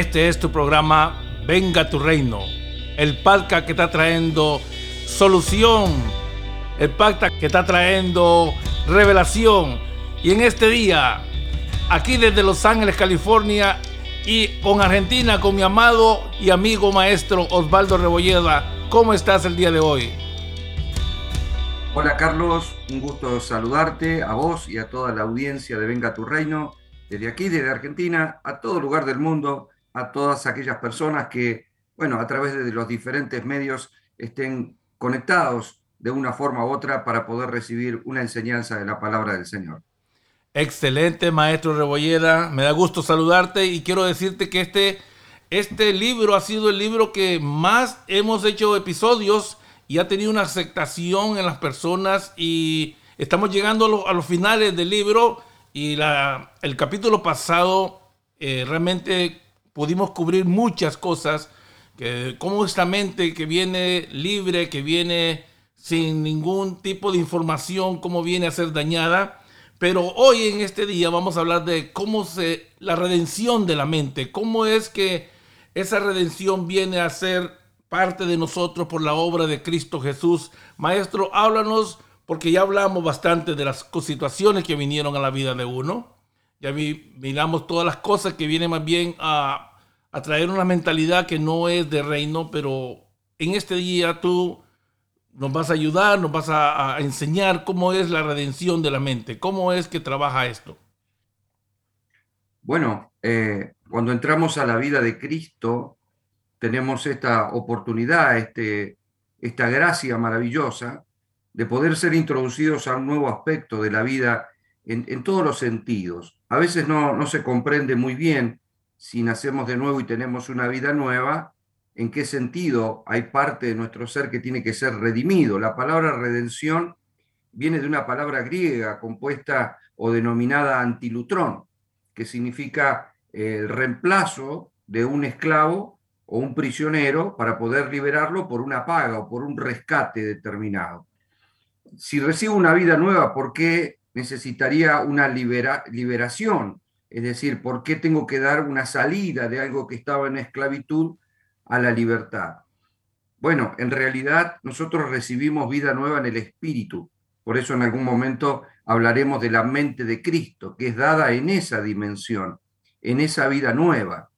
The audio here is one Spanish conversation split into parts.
Este es tu programa Venga tu Reino, el podcast que está trayendo solución, el podcast que está trayendo revelación. Y en este día, aquí desde Los Ángeles, California, y con Argentina, con mi amado y amigo maestro Osvaldo Rebolleda, ¿cómo estás el día de hoy? Hola Carlos, un gusto saludarte a vos y a toda la audiencia de Venga tu Reino, desde aquí, desde Argentina, a todo lugar del mundo a todas aquellas personas que, bueno, a través de los diferentes medios estén conectados de una forma u otra para poder recibir una enseñanza de la palabra del Señor. Excelente, maestro Rebolleda. Me da gusto saludarte y quiero decirte que este, este libro ha sido el libro que más hemos hecho episodios y ha tenido una aceptación en las personas y estamos llegando a, los finales del libro y el capítulo pasado eh, realmente pudimos cubrir muchas cosas, que como esta mente que viene libre, que viene sin ningún tipo de información, cómo viene a ser dañada. Pero hoy en este día vamos a hablar de cómo se la redención de la mente, cómo es que esa redención viene a ser parte de nosotros por la obra de Cristo Jesús. Maestro, háblanos porque ya hablamos bastante de las situaciones que vinieron a la vida de uno. Ya miramos todas las cosas que vienen más bien a a traer una mentalidad que no es de reino, pero en este día tú nos vas a ayudar, nos vas a, enseñar cómo es la redención de la mente, cómo es que trabaja esto. Bueno, eh, cuando entramos a la vida de Cristo, tenemos esta oportunidad, este, esta gracia maravillosa de poder ser introducidos a un nuevo aspecto de la vida en, todos los sentidos. A veces no, no se comprende muy bien si nacemos de nuevo y tenemos una vida nueva, ¿en qué sentido hay parte de nuestro ser que tiene que ser redimido? La palabra redención viene de una palabra griega compuesta o denominada antilutrón, que significa el reemplazo de un esclavo o un prisionero para poder liberarlo por una paga o por un rescate determinado. Si recibo una vida nueva, ¿por qué necesitaría una liberación? Es decir, ¿por qué tengo que dar una salida de algo que estaba en esclavitud a la libertad? Bueno, en realidad nosotros recibimos vida nueva en el Espíritu. Por eso en algún momento hablaremos de la mente de Cristo, que es dada en esa dimensión, en esa vida nueva.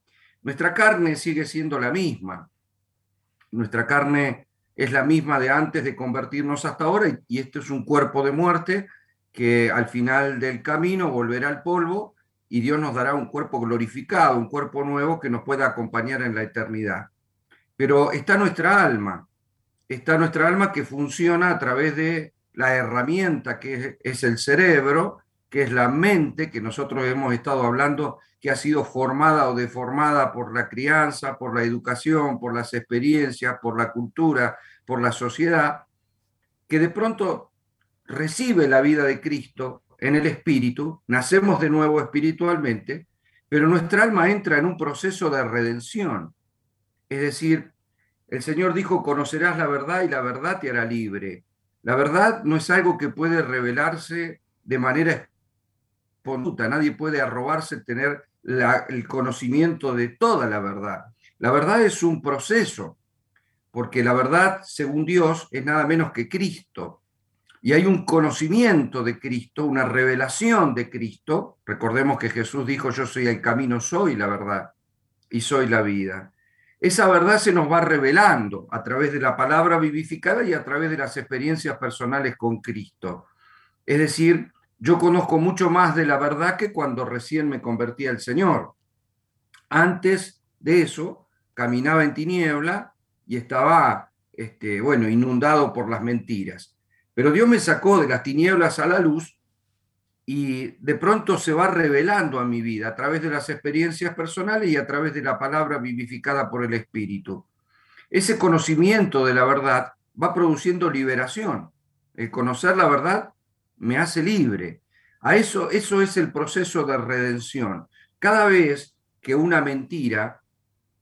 Nuestra carne sigue siendo la misma. Nuestra carne es la misma de antes de convertirnos hasta ahora y esto es un cuerpo de muerte que al final del camino volverá al polvo y Dios nos dará un cuerpo glorificado, un cuerpo nuevo que nos pueda acompañar en la eternidad. Pero está nuestra alma, está nuestra alma que funciona a través de la herramienta que es el cerebro, que es la mente que nosotros hemos estado hablando, que ha sido formada o deformada por la crianza, por la educación, por las experiencias, por la cultura, por la sociedad, que de pronto recibe la vida de Cristo en el espíritu, nacemos de nuevo espiritualmente, pero nuestra alma entra en un proceso de redención. Es decir, el Señor dijo, conocerás la verdad y la verdad te hará libre. La verdad no es algo que puede revelarse de manera espontánea. Nadie puede arrobarse tener el conocimiento de toda la verdad. La verdad es un proceso, porque la verdad, según Dios, es nada menos que Cristo y hay un conocimiento de Cristo, una revelación de Cristo. Recordemos que Jesús dijo, yo soy el camino, soy la verdad y soy la vida. Esa verdad se nos va revelando a través de la palabra vivificada y a través de las experiencias personales con Cristo. Es decir, yo conozco mucho más de la verdad que cuando recién me convertí al Señor. Antes de eso, caminaba en tiniebla y estaba, este, bueno, inundado por las mentiras. Pero Dios me sacó de las tinieblas a la luz y de pronto se va revelando a mi vida a través de las experiencias personales y a través de la palabra vivificada por el Espíritu. Ese conocimiento de la verdad va produciendo liberación. El conocer la verdad me hace libre. A eso, eso es el proceso de redención. Cada vez que una mentira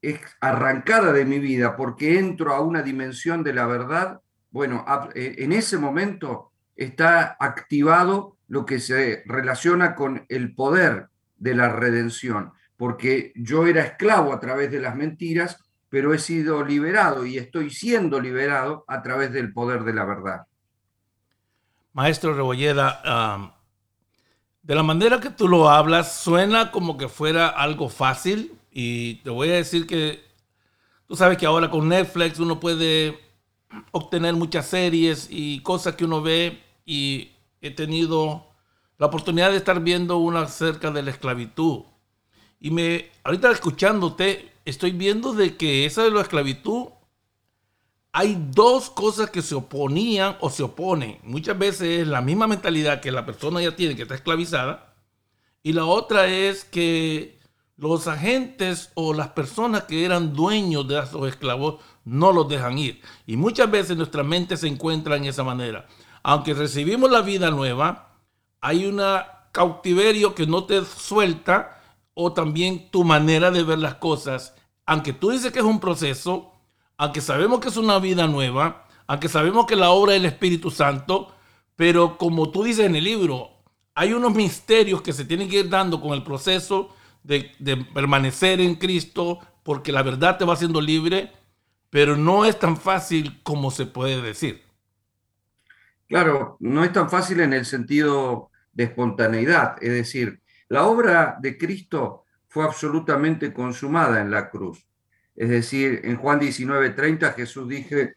es arrancada de mi vida porque entro a una dimensión de la verdad, bueno, eh, en ese momento está activado lo que se relaciona con el poder de la redención, porque yo era esclavo a través de las mentiras, pero he sido liberado y estoy siendo liberado a través del poder de la verdad. Maestro Rebollera, de la manera que tú lo hablas, suena como que fuera algo fácil y te voy a decir que tú sabes que ahora con Netflix uno puede obtener muchas series y cosas que uno ve y he tenido la oportunidad de estar viendo una acerca de la esclavitud y me, ahorita escuchándote, estoy viendo de que esa de la esclavitud, hay dos cosas que se oponían o se oponen. Muchas veces es la misma mentalidad que la persona ya tiene, que está esclavizada. Y la otra es que los agentes o las personas que eran dueños de esos esclavos no los dejan ir. Y muchas veces nuestra mente se encuentra en esa manera. Aunque recibimos la vida nueva, hay un cautiverio que no te suelta o también tu manera de ver las cosas, aunque tú dices que es un proceso, aunque sabemos que es una vida nueva, aunque sabemos que la obra del Espíritu Santo, pero como tú dices en el libro, hay unos misterios que se tienen que ir dando con el proceso de, de permanecer en Cristo, porque la verdad te va haciendo libre, pero no es tan fácil como se puede decir. Claro, no es tan fácil en el sentido de espontaneidad, es decir, la obra de Cristo fue absolutamente consumada en la cruz. Es decir, en Juan 19:30 Jesús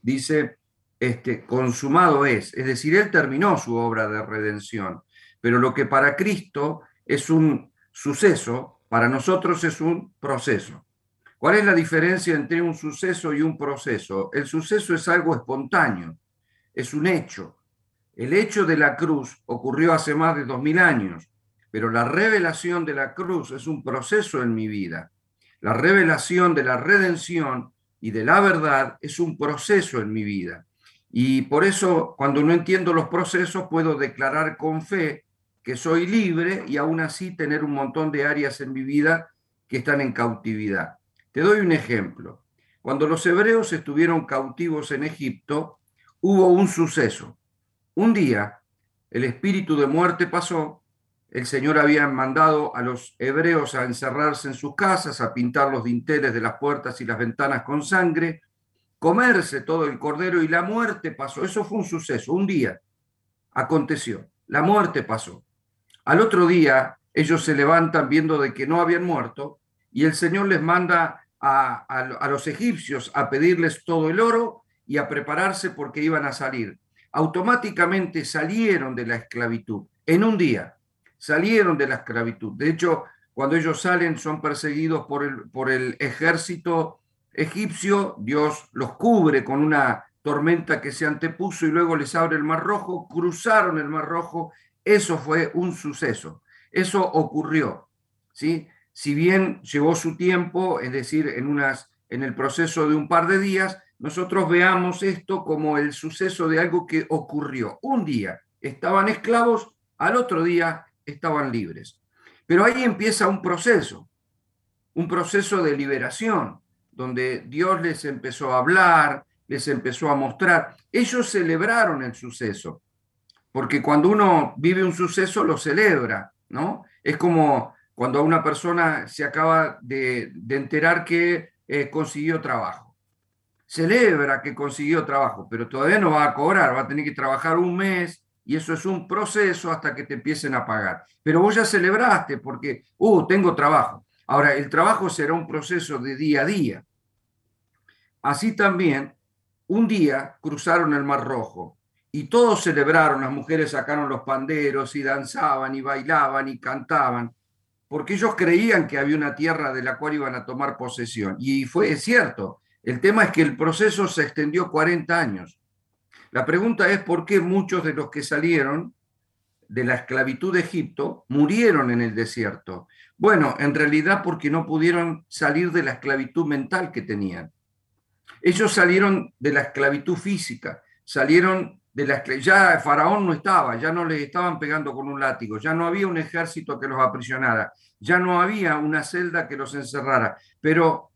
dice, este, consumado es. Es decir, Él terminó su obra de redención. Pero lo que para Cristo es un suceso, para nosotros es un proceso. ¿Cuál es la diferencia entre un suceso y un proceso? El suceso es algo espontáneo, es un hecho. El hecho de la cruz ocurrió hace más de dos mil años pero la revelación de la cruz es un proceso en mi vida. La revelación de la redención y de la verdad es un proceso en mi vida. Y por eso, cuando no entiendo los procesos, puedo declarar con fe que soy libre y aún así tener un montón de áreas en mi vida que están en cautividad. Te doy un ejemplo. Cuando los hebreos estuvieron cautivos en Egipto, hubo un suceso. Un día, el espíritu de muerte pasó el Señor había mandado a los hebreos a encerrarse en sus casas, a pintar los dinteles de las puertas y las ventanas con sangre, comerse todo el cordero y la muerte pasó. Eso fue un suceso, un día aconteció, la muerte pasó. Al otro día ellos se levantan viendo de que no habían muerto y el Señor les manda a, los egipcios a pedirles todo el oro y a prepararse porque iban a salir. Automáticamente salieron de la esclavitud en un día salieron de la esclavitud. De hecho, cuando ellos salen son perseguidos por el, por el ejército egipcio, Dios los cubre con una tormenta que se antepuso y luego les abre el mar rojo, cruzaron el mar rojo, eso fue un suceso, eso ocurrió, ¿sí? Si bien llevó su tiempo, es decir, en, unas, en el proceso de un par de días, nosotros veamos esto como el suceso de algo que ocurrió. Un día estaban esclavos, al otro día estaban libres. Pero ahí empieza un proceso, un proceso de liberación, donde Dios les empezó a hablar, les empezó a mostrar. Ellos celebraron el suceso, porque cuando uno vive un suceso lo celebra, ¿no? Es como cuando una persona se acaba de, enterar que eh, consiguió trabajo. Celebra que consiguió trabajo, pero todavía no va a cobrar, va a tener que trabajar un mes, y eso es un proceso hasta que te empiecen a pagar. Pero vos ya celebraste porque, uh, tengo trabajo. Ahora, el trabajo será un proceso de día a día. Así también, un día cruzaron el Mar Rojo y todos celebraron, las mujeres sacaron los panderos y danzaban y bailaban y cantaban, porque ellos creían que había una tierra de la cual iban a tomar posesión. Y fue cierto, el tema es que el proceso se extendió 40 años. La pregunta es por qué muchos de los que salieron de la esclavitud de Egipto murieron en el desierto. Bueno, en realidad porque no pudieron salir de la esclavitud mental que tenían. Ellos salieron de la esclavitud física, salieron de la ya Faraón no estaba, ya no les estaban pegando con un látigo, ya no había un ejército que los aprisionara, ya no había una celda que los encerrara, pero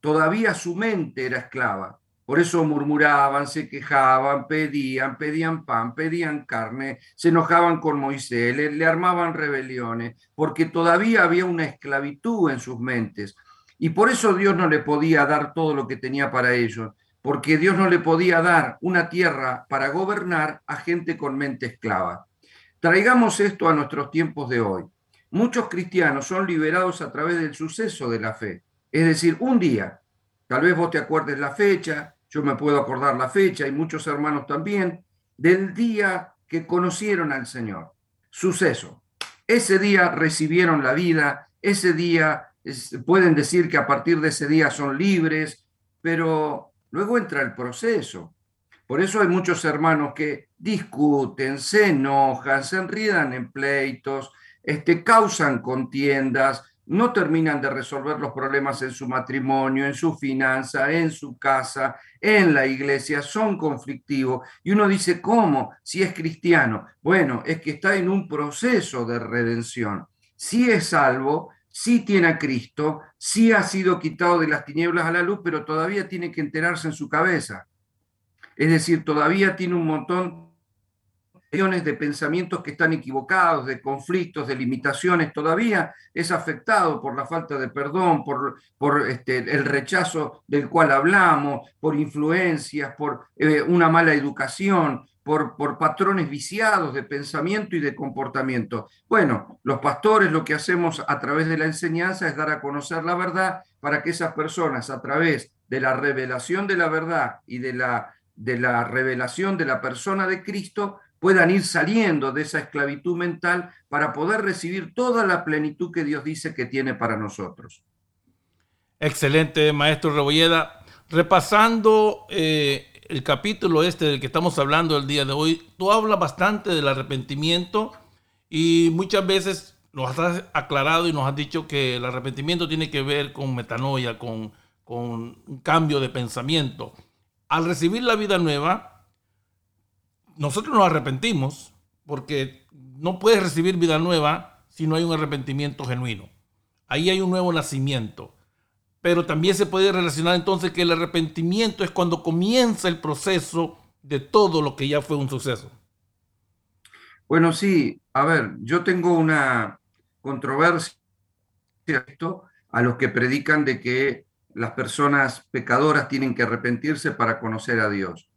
todavía su mente era esclava Por eso murmuraban, se quejaban, pedían, pedían pan, pedían carne, se enojaban con Moisés, le, le, armaban rebeliones, porque todavía había una esclavitud en sus mentes. Y por eso Dios no le podía dar todo lo que tenía para ellos, porque Dios no le podía dar una tierra para gobernar a gente con mente esclava. Traigamos esto a nuestros tiempos de hoy. Muchos cristianos son liberados a través del suceso de la fe. Es decir, un día, tal vez vos te acuerdes la fecha, yo me puedo acordar la fecha y muchos hermanos también, del día que conocieron al Señor. Suceso. Ese día recibieron la vida, ese día pueden decir que a partir de ese día son libres, pero luego entra el proceso. Por eso hay muchos hermanos que discuten, se enojan, se enriedan en pleitos, este, causan contiendas, no terminan de resolver los problemas en su matrimonio, en su finanza, en su casa, en la iglesia, son conflictivos. Y uno dice, ¿cómo? Si es cristiano. Bueno, es que está en un proceso de redención. Si es salvo, sí tiene a Cristo, sí ha sido quitado de las tinieblas a la luz, pero todavía tiene que enterarse en su cabeza. Es decir, todavía tiene un montón de pensamientos que están equivocados, de conflictos, de limitaciones, todavía es afectado por la falta de perdón, por, este, el rechazo del cual hablamos, por influencias, por eh, una mala educación, por, por, patrones viciados de pensamiento y de comportamiento. Bueno, los pastores lo que hacemos a través de la enseñanza es dar a conocer la verdad para que esas personas a través de la revelación de la verdad y de la de la revelación de la persona de Cristo puedan ir saliendo de esa esclavitud mental para poder recibir toda la plenitud que Dios dice que tiene para nosotros. Excelente, maestro Rebolleda. Repasando eh, el capítulo este del que estamos hablando el día de hoy, tú hablas bastante del arrepentimiento y muchas veces nos has aclarado y nos has dicho que el arrepentimiento tiene que ver con metanoia, con, con un cambio de pensamiento al recibir la vida nueva, nosotros nos arrepentimos porque no puedes recibir vida nueva si no hay un arrepentimiento genuino. Ahí hay un nuevo nacimiento. Pero también se puede relacionar entonces que el arrepentimiento es cuando comienza el proceso de todo lo que ya fue un suceso. Bueno, sí, a ver, yo tengo una controversia a los que predican de que las personas pecadoras tienen que arrepentirse para conocer a Dios.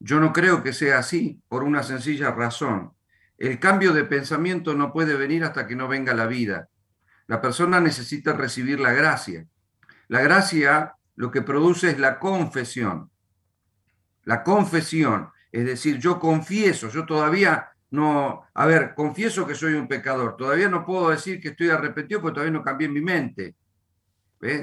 Yo no creo que sea así por una sencilla razón. El cambio de pensamiento no puede venir hasta que no venga la vida. La persona necesita recibir la gracia. La gracia lo que produce es la confesión. La confesión, es decir, yo confieso, yo todavía no, a ver, confieso que soy un pecador, todavía no puedo decir que estoy arrepentido porque todavía no cambié mi mente.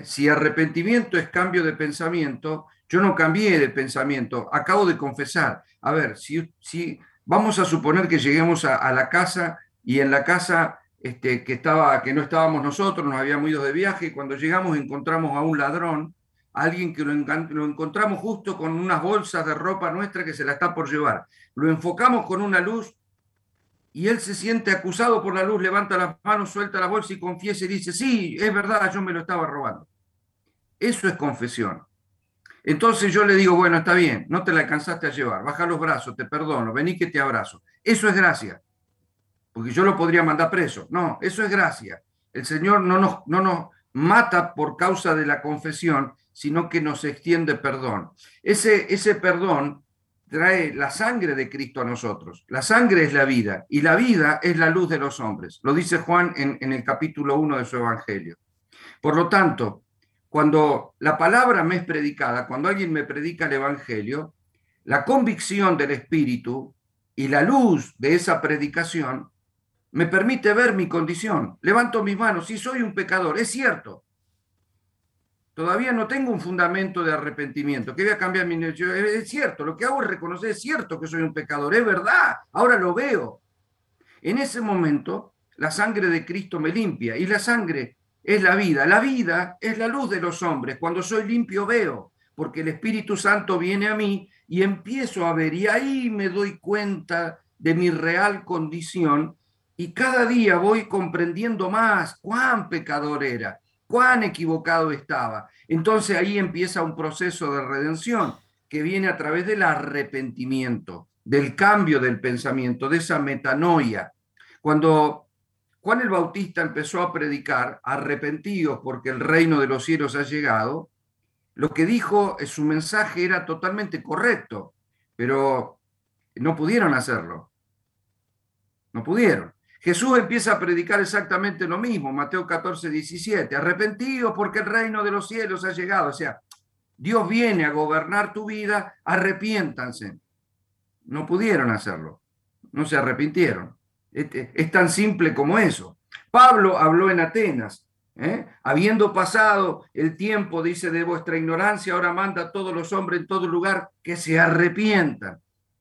Si arrepentimiento es cambio de pensamiento, yo no cambié de pensamiento, acabo de confesar. A ver, si, si vamos a suponer que lleguemos a, la casa y en la casa este, que, estaba, que no estábamos nosotros, nos habíamos ido de viaje, y cuando llegamos encontramos a un ladrón, alguien que lo, lo encontramos justo con unas bolsas de ropa nuestra que se la está por llevar. Lo enfocamos con una luz y él se siente acusado por la luz, levanta las manos, suelta la bolsa y confiesa y dice, sí, es verdad, yo me lo estaba robando. Eso es confesión. Entonces yo le digo, bueno, está bien, no te la alcanzaste a llevar, baja los brazos, te perdono, vení que te abrazo. Eso es gracia, porque yo lo podría mandar preso. No, eso es gracia. El Señor no nos, no nos mata por causa de la confesión, sino que nos extiende perdón. Ese, ese perdón trae la sangre de Cristo a nosotros. La sangre es la vida y la vida es la luz de los hombres. Lo dice Juan en, el capítulo 1 de su Evangelio. Por lo tanto, cuando la palabra me es predicada, cuando alguien me predica el Evangelio, la convicción del Espíritu y la luz de esa predicación me permite ver mi condición. Levanto mis manos, si soy un pecador, es cierto, Todavía no tengo un fundamento de arrepentimiento. ¿Qué voy a cambiar mi Es cierto, lo que hago es reconocer, es cierto que soy un pecador, es verdad, ahora lo veo. En ese momento, la sangre de Cristo me limpia y la sangre es la vida. La vida es la luz de los hombres. Cuando soy limpio veo, porque el Espíritu Santo viene a mí y empiezo a ver y ahí me doy cuenta de mi real condición y cada día voy comprendiendo más cuán pecador era cuán equivocado estaba. Entonces ahí empieza un proceso de redención, que viene a través del arrepentimiento, del cambio del pensamiento, de esa metanoia. Cuando Juan el Bautista empezó a predicar, arrepentidos porque el reino de los cielos ha llegado, lo que dijo, su mensaje era totalmente correcto, pero no pudieron hacerlo. No pudieron. Jesús empieza a predicar exactamente lo mismo, Mateo 14, 17, arrepentidos porque el reino de los cielos ha llegado. O sea, Dios viene a gobernar tu vida, arrepiéntanse. No pudieron hacerlo, no se arrepintieron. Es, tan simple como eso. Pablo habló en Atenas, ¿eh? habiendo pasado el tiempo, dice, de vuestra ignorancia, ahora manda a todos los hombres en todo lugar que se arrepientan.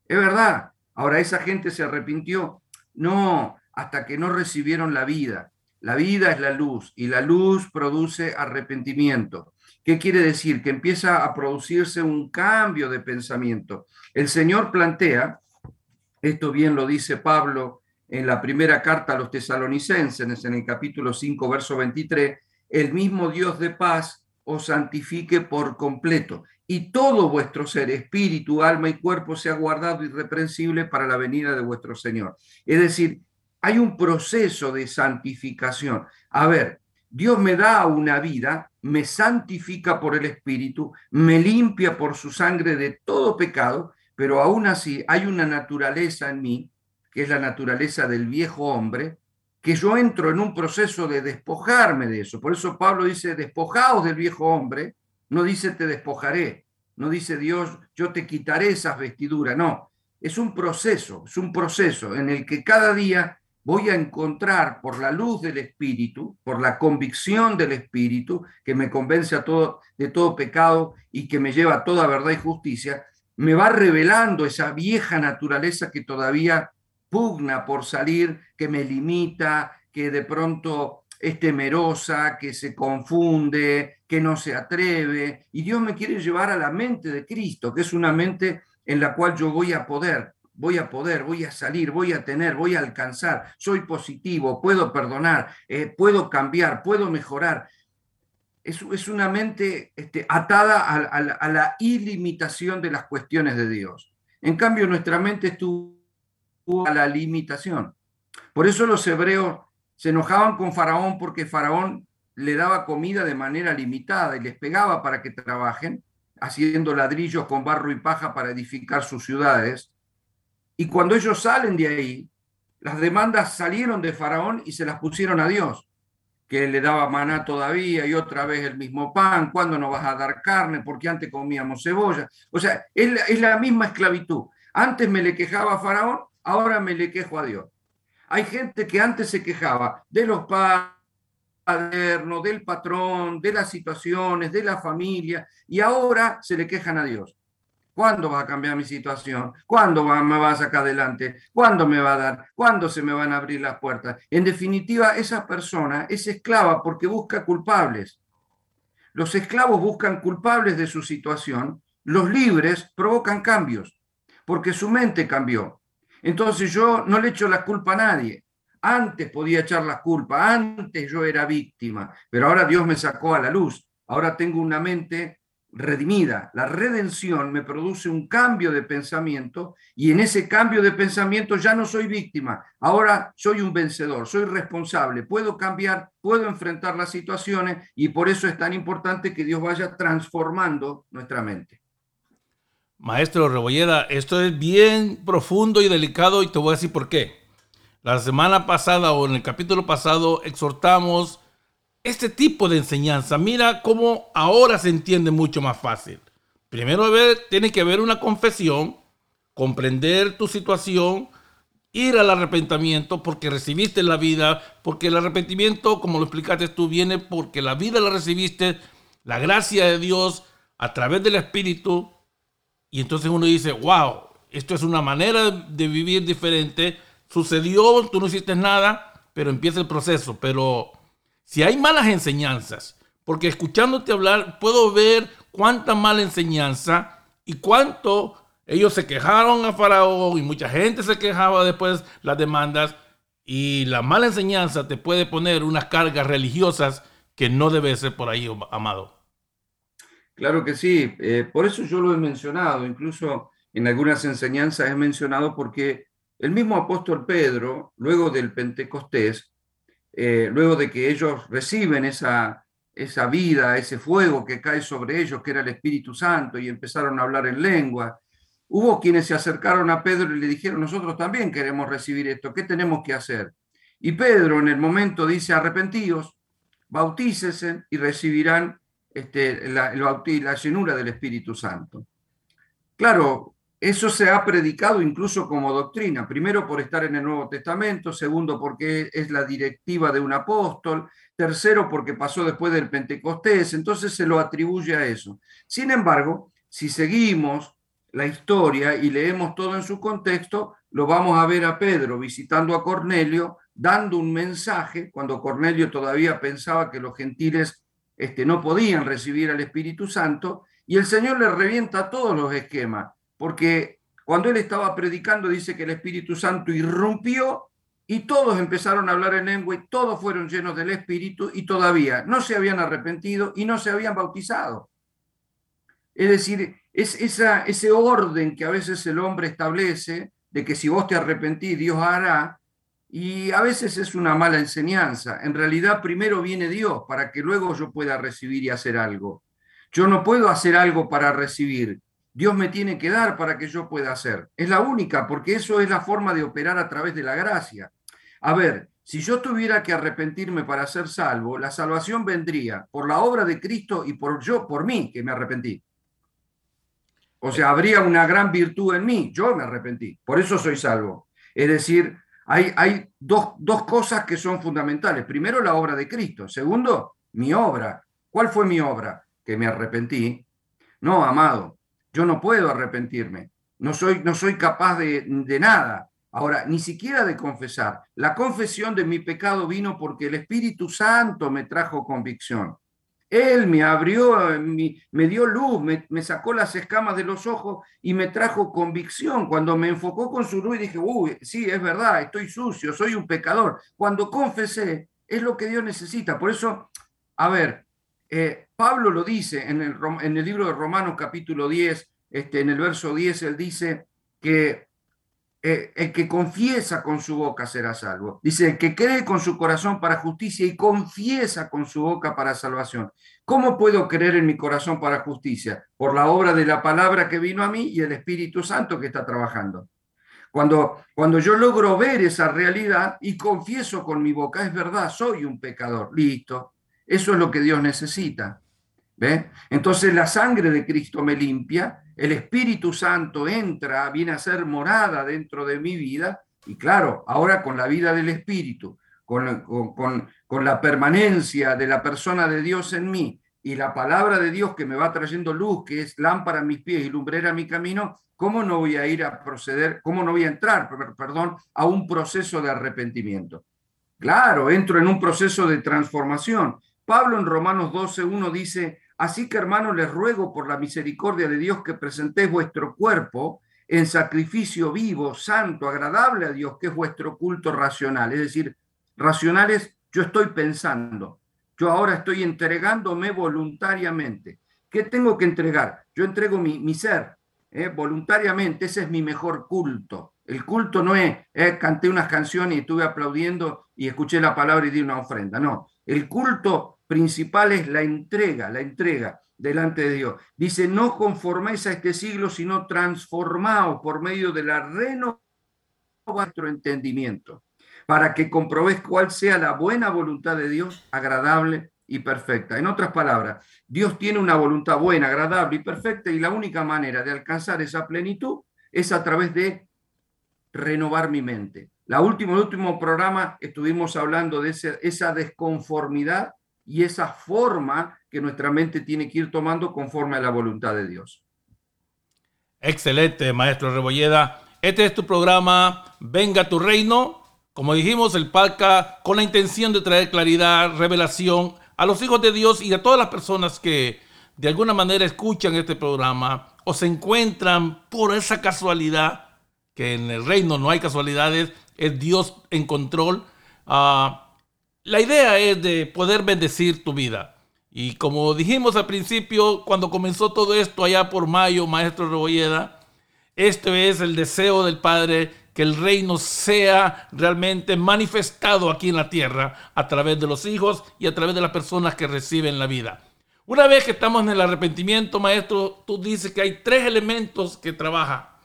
Es verdad. Ahora, ¿esa gente se arrepintió? No, hasta que no recibieron la vida. La vida es la luz y la luz produce arrepentimiento. ¿Qué quiere decir? Que empieza a producirse un cambio de pensamiento. El Señor plantea, esto bien lo dice Pablo en la primera carta a los tesalonicenses, en el capítulo 5, verso 23, el mismo Dios de paz os santifique por completo y todo vuestro ser, espíritu, alma y cuerpo sea guardado irreprensible para la venida de vuestro Señor. Es decir, hay un proceso de santificación. A ver, Dios me da una vida, me santifica por el Espíritu, me limpia por su sangre de todo pecado, pero aún así hay una naturaleza en mí, que es la naturaleza del viejo hombre, que yo entro en un proceso de despojarme de eso. Por eso Pablo dice, despojaos del viejo hombre, no dice te despojaré, no dice Dios, yo te quitaré esas vestiduras, no, es un proceso, es un proceso en el que cada día voy a encontrar por la luz del Espíritu, por la convicción del Espíritu, que me convence a todo, de todo pecado y que me lleva a toda verdad y justicia, me va revelando esa vieja naturaleza que todavía pugna por salir, que me limita, que de pronto es temerosa, que se confunde, que no se atreve. Y Dios me quiere llevar a la mente de Cristo, que es una mente en la cual yo voy a poder, voy a poder, voy a salir, voy a tener, voy a alcanzar, soy positivo, puedo perdonar, eh, puedo cambiar, puedo mejorar. Es, es una mente este, atada a, a la ilimitación de las cuestiones de Dios. En cambio, nuestra mente estuvo a la limitación. Por eso los hebreos se enojaban con Faraón porque Faraón le daba comida de manera limitada y les pegaba para que trabajen, haciendo ladrillos con barro y paja para edificar sus ciudades. Y cuando ellos salen de ahí, las demandas salieron de Faraón y se las pusieron a Dios, que le daba maná todavía y otra vez el mismo pan, ¿cuándo nos vas a dar carne? Porque antes comíamos cebolla. O sea, es la misma esclavitud. Antes me le quejaba a Faraón, ahora me le quejo a Dios. Hay gente que antes se quejaba de los padres, del patrón, de las situaciones, de la familia, y ahora se le quejan a Dios. ¿Cuándo va a cambiar mi situación? ¿Cuándo me va a sacar adelante? ¿Cuándo me va a dar? ¿Cuándo se me van a abrir las puertas? En definitiva, esa persona es esclava porque busca culpables. Los esclavos buscan culpables de su situación, los libres provocan cambios, porque su mente cambió. Entonces yo no le echo la culpa a nadie. Antes podía echar la culpa, antes yo era víctima, pero ahora Dios me sacó a la luz. Ahora tengo una mente redimida. La redención me produce un cambio de pensamiento y en ese cambio de pensamiento ya no soy víctima. Ahora soy un vencedor, soy responsable, puedo cambiar, puedo enfrentar las situaciones y por eso es tan importante que Dios vaya transformando nuestra mente. Maestro Rebolleda, esto es bien profundo y delicado y te voy a decir por qué. La semana pasada o en el capítulo pasado exhortamos este tipo de enseñanza. Mira cómo ahora se entiende mucho más fácil. Primero tiene que haber una confesión, comprender tu situación, ir al arrepentimiento porque recibiste la vida, porque el arrepentimiento, como lo explicaste tú, viene porque la vida la recibiste, la gracia de Dios a través del Espíritu y entonces uno dice, wow, esto es una manera de vivir diferente. Sucedió, tú no hiciste nada, pero empieza el proceso. Pero si hay malas enseñanzas, porque escuchándote hablar puedo ver cuánta mala enseñanza y cuánto ellos se quejaron a Faraón y mucha gente se quejaba después las demandas y la mala enseñanza te puede poner unas cargas religiosas que no debe ser por ahí, amado. Claro que sí, eh, por eso yo lo he mencionado, incluso en algunas enseñanzas he mencionado porque el mismo apóstol Pedro, luego del Pentecostés, eh, luego de que ellos reciben esa, esa vida, ese fuego que cae sobre ellos, que era el Espíritu Santo, y empezaron a hablar en lengua, hubo quienes se acercaron a Pedro y le dijeron, nosotros también queremos recibir esto, ¿qué tenemos que hacer? Y Pedro en el momento dice, arrepentíos, bautícesen y recibirán este, la, la llenura del Espíritu Santo. Claro, eso se ha predicado incluso como doctrina, primero por estar en el Nuevo Testamento, segundo porque es la directiva de un apóstol, tercero porque pasó después del Pentecostés, entonces se lo atribuye a eso. Sin embargo, si seguimos la historia y leemos todo en su contexto, lo vamos a ver a Pedro visitando a Cornelio, dando un mensaje, cuando Cornelio todavía pensaba que los gentiles este, no podían recibir al Espíritu Santo, y el Señor le revienta todos los esquemas, porque cuando él estaba predicando dice que el Espíritu Santo irrumpió y todos empezaron a hablar en lengua y todos fueron llenos del Espíritu y todavía no se habían arrepentido y no se habían bautizado. Es decir, es esa, ese orden que a veces el hombre establece de que si vos te arrepentís, Dios hará, y a veces es una mala enseñanza. En realidad primero viene Dios para que luego yo pueda recibir y hacer algo. Yo no puedo hacer algo para recibir. Dios me tiene que dar para que yo pueda hacer. Es la única, porque eso es la forma de operar a través de la gracia. A ver, si yo tuviera que arrepentirme para ser salvo, la salvación vendría por la obra de Cristo y por yo, por mí, que me arrepentí. O sea, habría una gran virtud en mí. Yo me arrepentí. Por eso soy salvo. Es decir, hay, dos, cosas que son fundamentales. Primero, la obra de Cristo. Segundo, mi obra. ¿Cuál fue mi obra? Que me arrepentí. No, amado, yo no puedo arrepentirme. No soy, no soy capaz de, de nada. Ahora, ni siquiera de confesar. La confesión de mi pecado vino porque el Espíritu Santo me trajo convicción. Él me abrió, me dio luz, me, sacó las escamas de los ojos y me trajo convicción. Cuando me enfocó con su luz y dije, uy, sí, es verdad, estoy sucio, soy un pecador. Cuando confesé, es lo que Dios necesita. Por eso, a ver, eh, Pablo lo dice en el, libro de Romanos capítulo 10, este, en el verso 10, él dice que eh, el que confiesa con su boca será salvo. Dice, el que cree con su corazón para justicia y confiesa con su boca para salvación. ¿Cómo puedo creer en mi corazón para justicia? Por la obra de la palabra que vino a mí y el Espíritu Santo que está trabajando. Cuando, cuando yo logro ver esa realidad y confieso con mi boca, es verdad, soy un pecador. Listo. Eso es lo que Dios necesita. Entonces la sangre de Cristo me limpia el Espíritu Santo entra, viene a ser morada dentro de mi vida, y claro, ahora con la vida del Espíritu, con, con, la permanencia de la persona de Dios en mí y la palabra de Dios que me va trayendo luz, que es lámpara a mis pies y lumbrera a mi camino, ¿cómo no voy a ir a proceder, cómo no voy a entrar, perdón, a un proceso de arrepentimiento? Claro, entro en un proceso de transformación. Pablo en Romanos 12.1 dice, Así que, hermanos, les ruego por la misericordia de Dios que presentéis vuestro cuerpo en sacrificio vivo, santo, agradable a Dios, que es vuestro culto racional. Es decir, racional es yo estoy pensando, yo ahora estoy entregándome voluntariamente. ¿Qué tengo que entregar? Yo entrego mi, ser ¿eh? voluntariamente, ese es mi mejor culto. El culto no es, eh, canté unas canciones y estuve aplaudiendo y escuché la palabra y di una ofrenda. No, el culto principal es la entrega, la entrega delante de Dios. Dice, no conforméis a este siglo, sino transformaos por medio de la renovación de vuestro entendimiento, para que comprobéis cuál sea la buena voluntad de Dios, agradable y perfecta. En otras palabras, Dios tiene una voluntad buena, agradable y perfecta, y la única manera de alcanzar esa plenitud es a través de renovar mi mente. La última, el último programa estuvimos hablando de esa desconformidad y esa forma que nuestra mente tiene que ir tomando conforme a la voluntad de Dios. Excelente, maestro Rebolleda. Este es tu programa Venga tu reino. Como dijimos, el PALCA con la intención de traer claridad, revelación a los hijos de Dios y a todas las personas que de alguna manera escuchan este programa o se encuentran por esa casualidad, que en el reino no hay casualidades, es Dios en control. Uh, la idea es de poder bendecir tu vida. Y como dijimos al principio, cuando comenzó todo esto allá por mayo, maestro Rebolleda, este es el deseo del Padre, que el reino sea realmente manifestado aquí en la tierra a través de los hijos y a través de las personas que reciben la vida. Una vez que estamos en el arrepentimiento, maestro, tú dices que hay tres elementos que trabaja.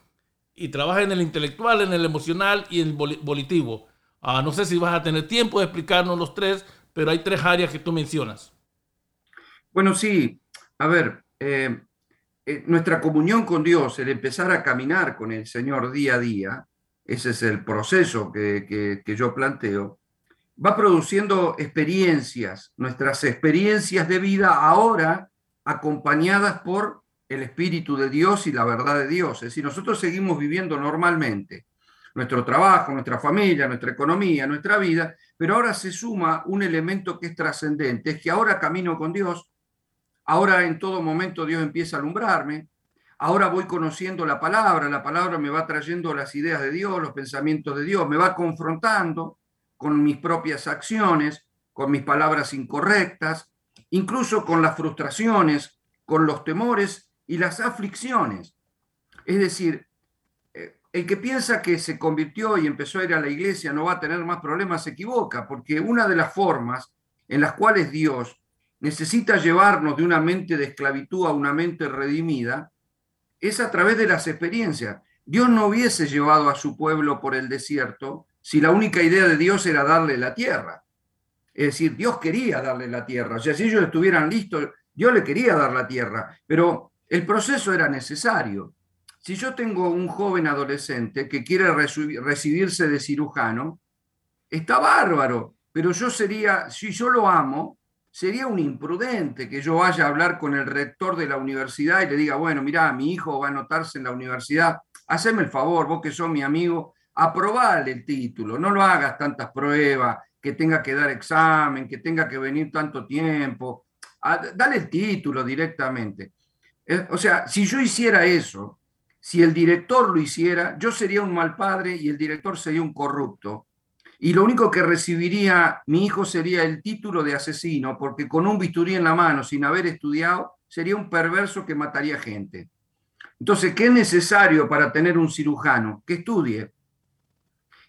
Y trabaja en el intelectual, en el emocional y en el volitivo. Ah, no sé si vas a tener tiempo de explicarnos los tres, pero hay tres áreas que tú mencionas. Bueno, sí. A ver, eh, eh, nuestra comunión con Dios, el empezar a caminar con el Señor día a día, ese es el proceso que, yo planteo, va produciendo experiencias, nuestras experiencias de vida ahora acompañadas por el Espíritu de Dios y la verdad de Dios. Es decir, nosotros seguimos viviendo normalmente nuestro trabajo, nuestra familia, nuestra economía, nuestra vida, pero ahora se suma un elemento que es trascendente, es que ahora camino con Dios, Ahora en todo momento Dios empieza a alumbrarme. Ahora voy conociendo la palabra, la palabra me va trayendo las ideas de Dios, los pensamientos de Dios, me va confrontando con mis propias acciones, con mis palabras incorrectas, incluso con las frustraciones, con los temores y las aflicciones. Es decir, el que piensa que se convirtió y empezó a ir a la iglesia no va a tener más problemas se equivoca, porque una de las formas en las cuales Dios necesita llevarnos de una mente de esclavitud a una mente redimida, es a través de las experiencias. Dios no hubiese llevado a su pueblo por el desierto si la única idea de Dios era darle la tierra. Es decir, Dios quería darle la tierra. O sea, si ellos estuvieran listos, Dios le quería dar la tierra, pero el proceso era necesario. Si yo tengo un joven adolescente que quiere recibirse de cirujano, está bárbaro, pero yo sería, si yo lo amo, sería un imprudente que yo vaya a hablar con el rector de la universidad y le diga, bueno, mira, mi hijo va a anotarse en la universidad, haceme el favor, vos que sos mi amigo, aprobale el título, no lo hagas tantas pruebas, que tenga que dar examen, que tenga que venir tanto tiempo, dale el título directamente. Eh, o sea, si yo hiciera eso, si el director lo hiciera, yo sería un mal padre y el director sería un corrupto y lo único que recibiría mi hijo sería el título de asesino, porque con un bisturí en la mano, sin haber estudiado, sería un perverso que mataría gente. Entonces, ¿qué es necesario para tener un cirujano? Que estudie,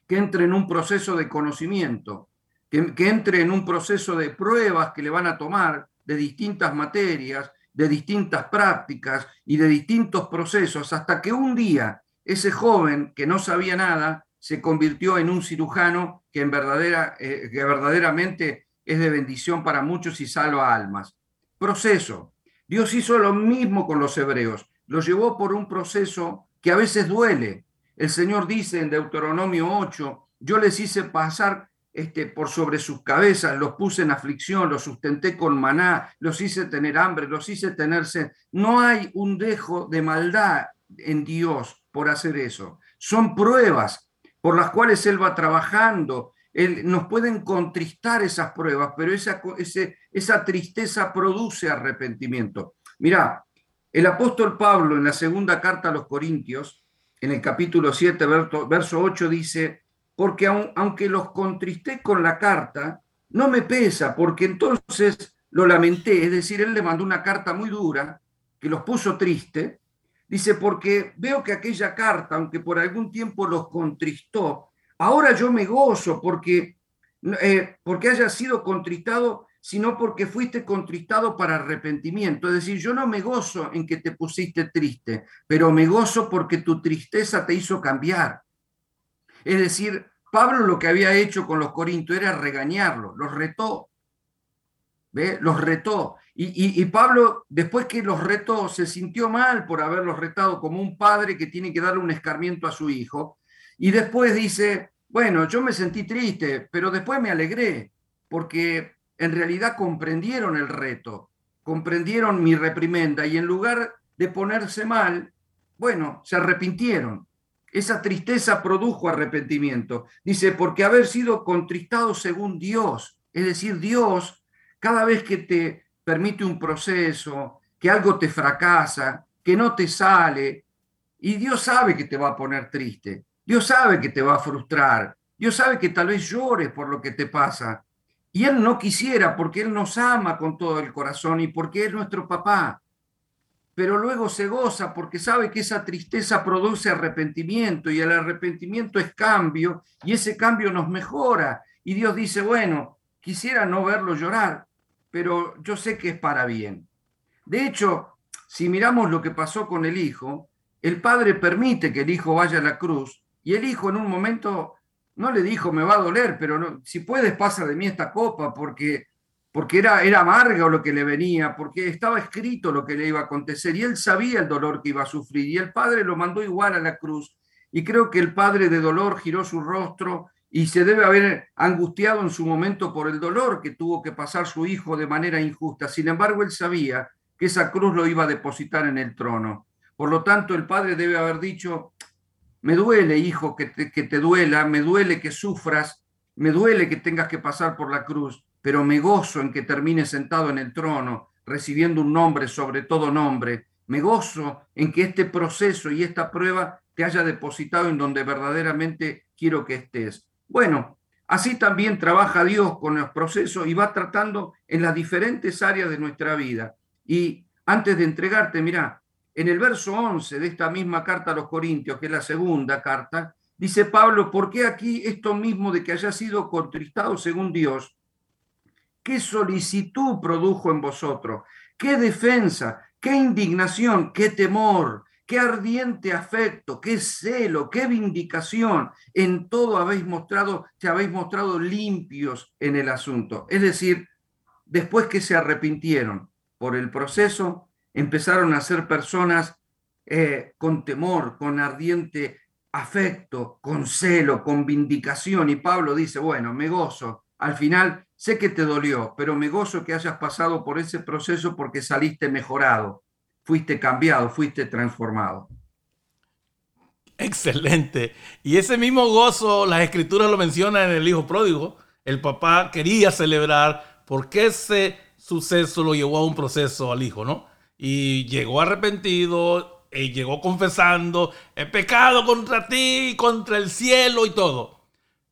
que entre en un proceso de conocimiento, que, que entre en un proceso de pruebas que le van a tomar de distintas materias, de distintas prácticas y de distintos procesos, hasta que un día ese joven que no sabía nada se convirtió en un cirujano que, en verdadera, eh, que verdaderamente es de bendición para muchos y salva almas. Proceso. Dios hizo lo mismo con los hebreos. Los llevó por un proceso que a veces duele. El Señor dice en Deuteronomio 8, yo les hice pasar este, por sobre sus cabezas, los puse en aflicción, los sustenté con maná, los hice tener hambre, los hice tenerse. No hay un dejo de maldad en Dios por hacer eso. Son pruebas por las cuales Él va trabajando. Él, nos pueden contristar esas pruebas, pero esa, esa tristeza produce arrepentimiento. Mira, el apóstol Pablo en la segunda carta a los Corintios, en el capítulo 7, verso 8, dice, porque aunque los contristé con la carta, no me pesa, porque entonces lo lamenté, es decir, él le mandó una carta muy dura que los puso triste, Dice, porque veo que aquella carta, aunque por algún tiempo los contristó, ahora yo me gozo porque, eh, porque haya sido contristado, sino porque fuiste contristado para arrepentimiento. Es decir, yo no me gozo en que te pusiste triste, pero me gozo porque tu tristeza te hizo cambiar. Es decir, Pablo lo que había hecho con los corintios era regañarlos, los retó. ¿Ve? Los retó. Y, Pablo, después que los retó, se sintió mal por haberlos retado como un padre que tiene que darle un escarmiento a su hijo. Y después dice, bueno, yo me sentí triste, pero después me alegré, porque en realidad comprendieron el reto, comprendieron mi reprimenda y en lugar de ponerse mal, bueno, se arrepintieron. Esa tristeza produjo arrepentimiento. Dice, porque haber sido contristado según Dios, es decir, Dios, cada vez que te permite un proceso, que algo te fracasa, que no te sale, y Dios sabe que te va a poner triste, Dios sabe que te va a frustrar, Dios sabe que tal vez llores por lo que te pasa, Y Él no quisiera porque Él nos ama con todo el corazón y porque es nuestro papá. Pero luego se goza porque sabe que esa tristeza produce arrepentimiento y el arrepentimiento es cambio y ese cambio nos mejora. Y Dios dice, bueno, quisiera no verlo llorar, pero yo sé que es para bien. De hecho, si miramos lo que pasó con el hijo, el padre permite que el hijo vaya a la cruz y el hijo en un momento no le dijo, me va a doler, pero no, si puedes pasa de mí esta copa porque, porque era, era amarga lo que le venía, porque estaba escrito lo que le iba a acontecer y él sabía el dolor que iba a sufrir y el padre lo mandó igual a la cruz. Y creo que el padre de dolor giró su rostro y se debe haber angustiado en su momento por el dolor que tuvo que pasar su hijo de manera injusta. Sin embargo, él sabía que esa cruz lo iba a depositar en el trono. Por lo tanto, el padre debe haber dicho, me duele, hijo, que te, que te duela, me duele que sufras, me duele que tengas que pasar por la cruz, pero me gozo en que termines sentado en el trono, recibiendo un nombre sobre todo nombre. Me gozo en que este proceso y esta prueba te haya depositado en donde verdaderamente quiero que estés. Bueno, así también trabaja Dios con los procesos y va tratando en las diferentes áreas de nuestra vida. Y antes de entregarte, mira, en el verso 11 de esta misma carta a los Corintios, que es la segunda carta, dice Pablo, ¿por qué aquí esto mismo de que haya sido contristado según Dios? ¿Qué solicitud produjo en vosotros? ¿Qué defensa? ¿Qué indignación? ¿Qué temor? qué ardiente afecto, qué celo, qué vindicación. En todo habéis mostrado, te habéis mostrado limpios en el asunto. Es decir, después que se arrepintieron por el proceso, empezaron a ser personas eh, con temor, con ardiente afecto, con celo, con vindicación. Y Pablo dice, bueno, me gozo. Al final, sé que te dolió, pero me gozo que hayas pasado por ese proceso porque saliste mejorado fuiste cambiado, fuiste transformado. Excelente. Y ese mismo gozo, las escrituras lo mencionan en el hijo pródigo. El papá quería celebrar porque ese suceso lo llevó a un proceso al hijo, ¿no? Y llegó arrepentido, y llegó confesando, he pecado contra ti, contra el cielo y todo.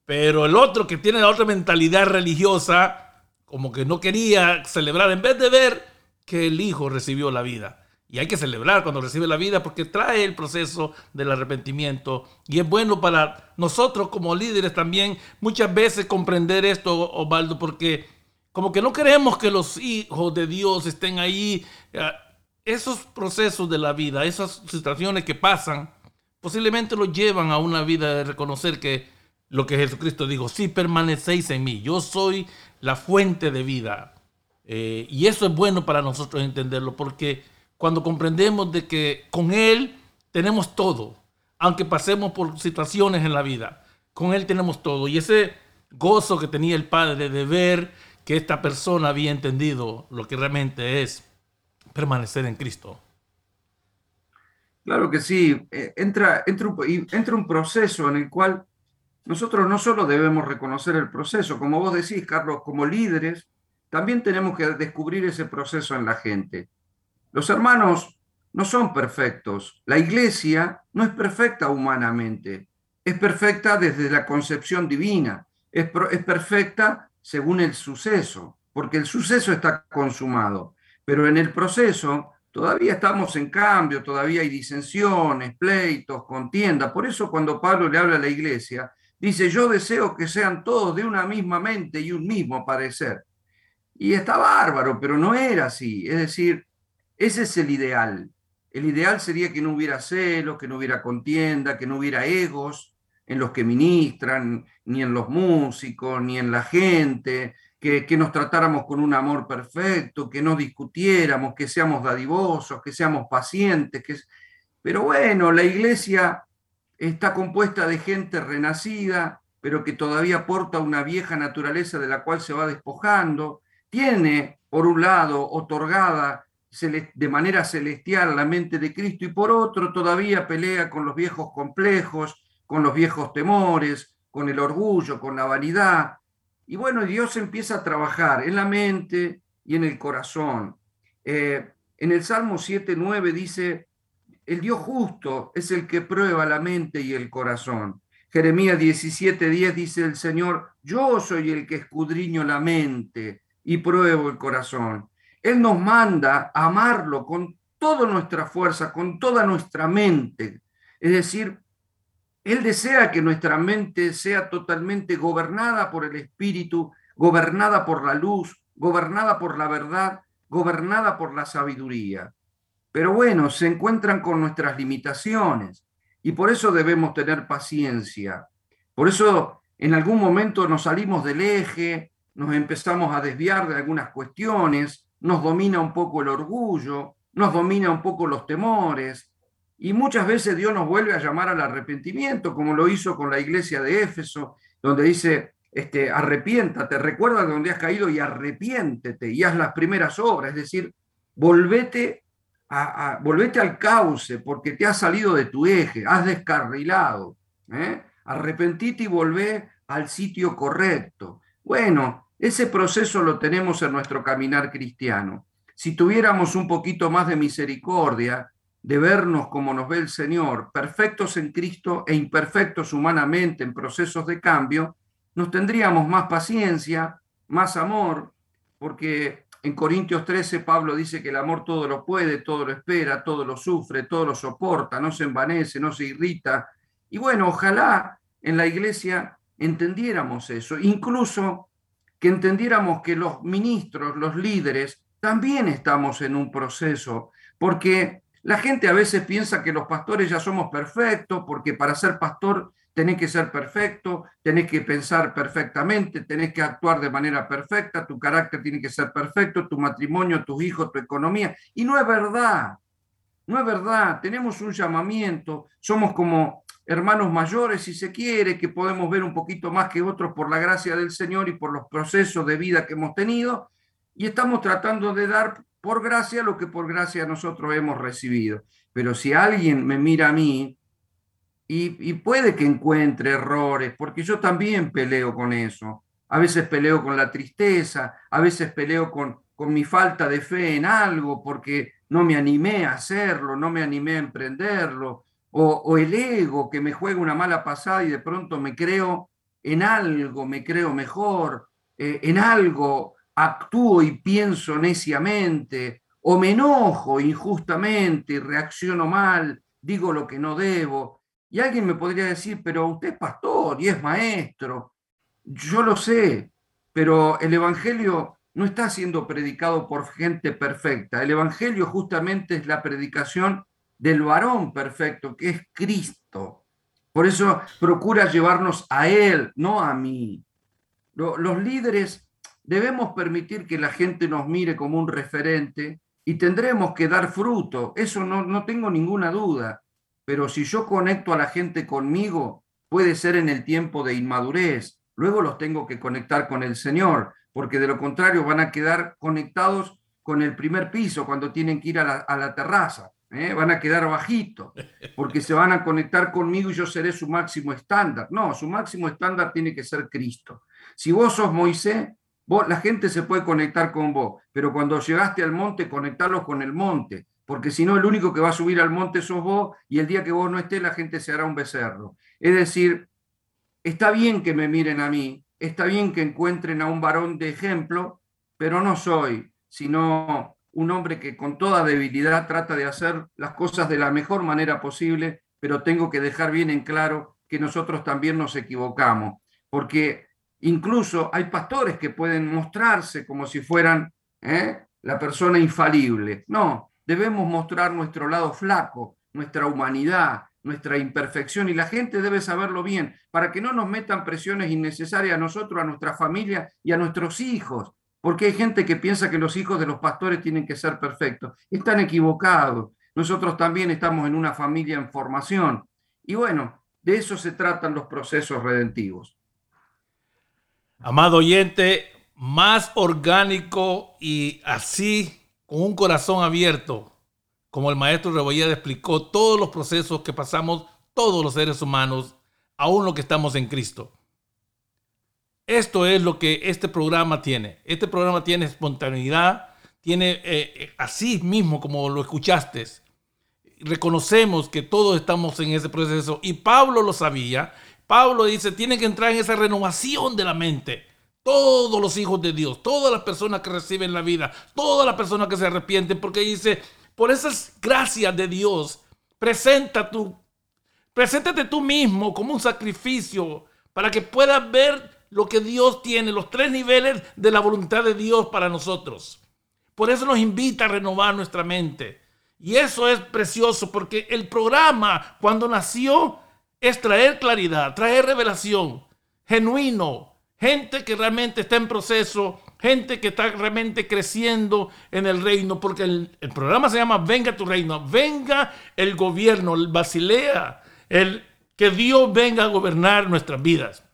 Pero el otro que tiene la otra mentalidad religiosa, como que no quería celebrar, en vez de ver que el hijo recibió la vida. Y hay que celebrar cuando recibe la vida porque trae el proceso del arrepentimiento. Y es bueno para nosotros como líderes también muchas veces comprender esto, Osvaldo, porque como que no queremos que los hijos de Dios estén ahí. Eh, esos procesos de la vida, esas situaciones que pasan, posiblemente los llevan a una vida de reconocer que lo que Jesucristo dijo, si permanecéis en mí, yo soy la fuente de vida. Eh, y eso es bueno para nosotros entenderlo porque cuando comprendemos de que con Él tenemos todo, aunque pasemos por situaciones en la vida, con Él tenemos todo. Y ese gozo que tenía el Padre de ver que esta persona había entendido lo que realmente es permanecer en Cristo. Claro que sí, eh, entra, entra, un, entra un proceso en el cual nosotros no solo debemos reconocer el proceso, como vos decís, Carlos, como líderes, también tenemos que descubrir ese proceso en la gente. Los hermanos no son perfectos. La iglesia no es perfecta humanamente. Es perfecta desde la concepción divina. Es, perfecta según el suceso, porque el suceso está consumado. Pero en el proceso todavía estamos en cambio, todavía hay disensiones, pleitos, contienda. Por eso cuando Pablo le habla a la iglesia, dice, yo deseo que sean todos de una misma mente y un mismo parecer. Y está bárbaro, pero no era así. Es decir, ese es el ideal. El ideal sería que no hubiera celos, que no hubiera contienda, que no hubiera egos en los que ministran, ni en los músicos, ni en la gente, que, nos tratáramos con un amor perfecto, que no discutiéramos, que seamos dadivosos, que seamos pacientes. Que... Pero bueno, la iglesia está compuesta de gente renacida, pero que todavía porta una vieja naturaleza de la cual se va despojando. Tiene, por un lado, otorgada de manera celestial la mente de Cristo y por otro todavía pelea con los viejos complejos, con los viejos temores, con el orgullo, con la vanidad. Y bueno, Dios empieza a trabajar en la mente y en el corazón. Eh, en el Salmo 7.9 dice, el Dios justo es el que prueba la mente y el corazón. Jeremías 17:10 dice el Señor, yo soy el que escudriño la mente y pruebo el corazón. Él nos manda a amarlo con toda nuestra fuerza, con toda nuestra mente. Es decir, Él desea que nuestra mente sea totalmente gobernada por el Espíritu, gobernada por la luz, gobernada por la verdad, gobernada por la sabiduría. Pero bueno, se encuentran con nuestras limitaciones y por eso debemos tener paciencia. Por eso en algún momento nos salimos del eje, nos empezamos a desviar de algunas cuestiones, nos domina un poco el orgullo, nos domina un poco los temores, y muchas veces Dios nos vuelve a llamar al arrepentimiento, como lo hizo con la iglesia de Éfeso, donde dice, este, arrepiéntate, recuerda de donde has caído y arrepiéntete y haz las primeras obras, es decir, volvete, a, volvete al cauce porque te has salido de tu eje, has descarrilado. ¿eh? Y volvé al sitio correcto. Bueno, ese proceso lo tenemos en nuestro caminar cristiano. Si tuviéramos un poquito más de misericordia, de vernos como nos ve el Señor, perfectos en Cristo e imperfectos humanamente en procesos de cambio, nos tendríamos más paciencia, más amor, porque en Corintios 13 Pablo dice que el amor todo lo puede, todo lo espera, todo lo sufre, todo lo soporta, no se envanece, no se irrita. Y bueno, ojalá en la iglesia entendiéramos eso, incluso que entendiéramos que los ministros, los líderes, también estamos en un proceso, porque la gente a veces piensa que los pastores ya somos perfectos, porque para ser pastor tenés que ser perfecto, tenés que pensar perfectamente, tenés que actuar de manera perfecta, tu carácter tiene que ser perfecto, tu matrimonio, tus hijos, tu economía. Y no es verdad, no es verdad. Tenemos un llamamiento, somos como hermanos mayores, si se quiere, que podemos ver un poquito más que otros por la gracia del Señor y por los procesos de vida que hemos tenido, y estamos tratando de dar por gracia lo que por gracia nosotros hemos recibido. Pero si alguien me mira a mí y, puede que encuentre errores, porque yo también peleo con eso. A veces peleo con la tristeza, a veces peleo con, con mi falta de fe en algo, porque no me animé a hacerlo, no me animé a emprenderlo, o, el ego que me juega una mala pasada y de pronto me creo en algo, me creo mejor, eh, en algo actúo y pienso neciamente, o me enojo injustamente y reacciono mal, digo lo que no debo. Y alguien me podría decir, pero usted es pastor y es maestro. Yo lo sé, pero el Evangelio no está siendo predicado por gente perfecta. El Evangelio justamente es la predicación del varón perfecto, que es Cristo. Por eso procura llevarnos a Él, no a mí. Los líderes debemos permitir que la gente nos mire como un referente y tendremos que dar fruto. Eso no, no tengo ninguna duda pero si yo conecto a la gente conmigo, puede ser en el tiempo de inmadurez, luego los tengo que conectar con el Señor, porque de lo contrario van a quedar conectados con el primer piso cuando tienen que ir a la, terraza, ¿eh? van a quedar bajitos, porque se van a conectar conmigo y yo seré su máximo estándar. No, su máximo estándar tiene que ser Cristo. Si vos sos Moisés, vos, la gente se puede conectar con vos, pero cuando llegaste al monte, conectarlos con el monte porque si no, el único que va a subir al monte sos vos y el día que vos no estés, la gente se hará un becerro. Es decir, está bien que me miren a mí, está bien que encuentren a un varón de ejemplo, pero no soy, sino un hombre que con toda debilidad trata de hacer las cosas de la mejor manera posible, pero tengo que dejar bien en claro que nosotros también nos equivocamos, porque incluso hay pastores que pueden mostrarse como si fueran ¿eh? la persona infalible. No, debemos mostrar nuestro lado flaco, nuestra humanidad, nuestra imperfección y la gente debe saberlo bien para que no nos metan presiones innecesarias a nosotros, a nuestra familia y a nuestros hijos, porque hay gente que piensa que los hijos de los pastores tienen que ser perfectos. Están equivocados. Nosotros también estamos en una familia en formación. Y bueno, de eso se tratan los procesos redentivos. Amado oyente, más orgánico y así con un corazón abierto, como el maestro Rebolleda explicó todos los procesos que pasamos todos los seres humanos, aún lo que estamos en Cristo. Esto es lo que este programa tiene. Este programa tiene espontaneidad, tiene eh, eh, así mismo como lo escuchaste. Reconocemos que todos estamos en ese proceso y Pablo lo sabía. Pablo dice, tienen que entrar en esa renovación de la mente. Todos los hijos de Dios, todas las personas que reciben la vida, todas las personas que se arrepienten, porque dice, por esas gracias de Dios, presenta tu, preséntate tú mismo como un sacrificio para que puedas ver lo que Dios tiene, los tres niveles de la voluntad de Dios para nosotros. Por eso nos invita a renovar nuestra mente. Y eso es precioso porque el programa cuando nació es traer claridad, traer revelación, genuino, gente que realmente está en proceso, gente que está realmente creciendo en el reino, porque el, programa se llama Venga tu reino, venga el gobierno, el Basilea, el que Dios venga a gobernar nuestras vidas.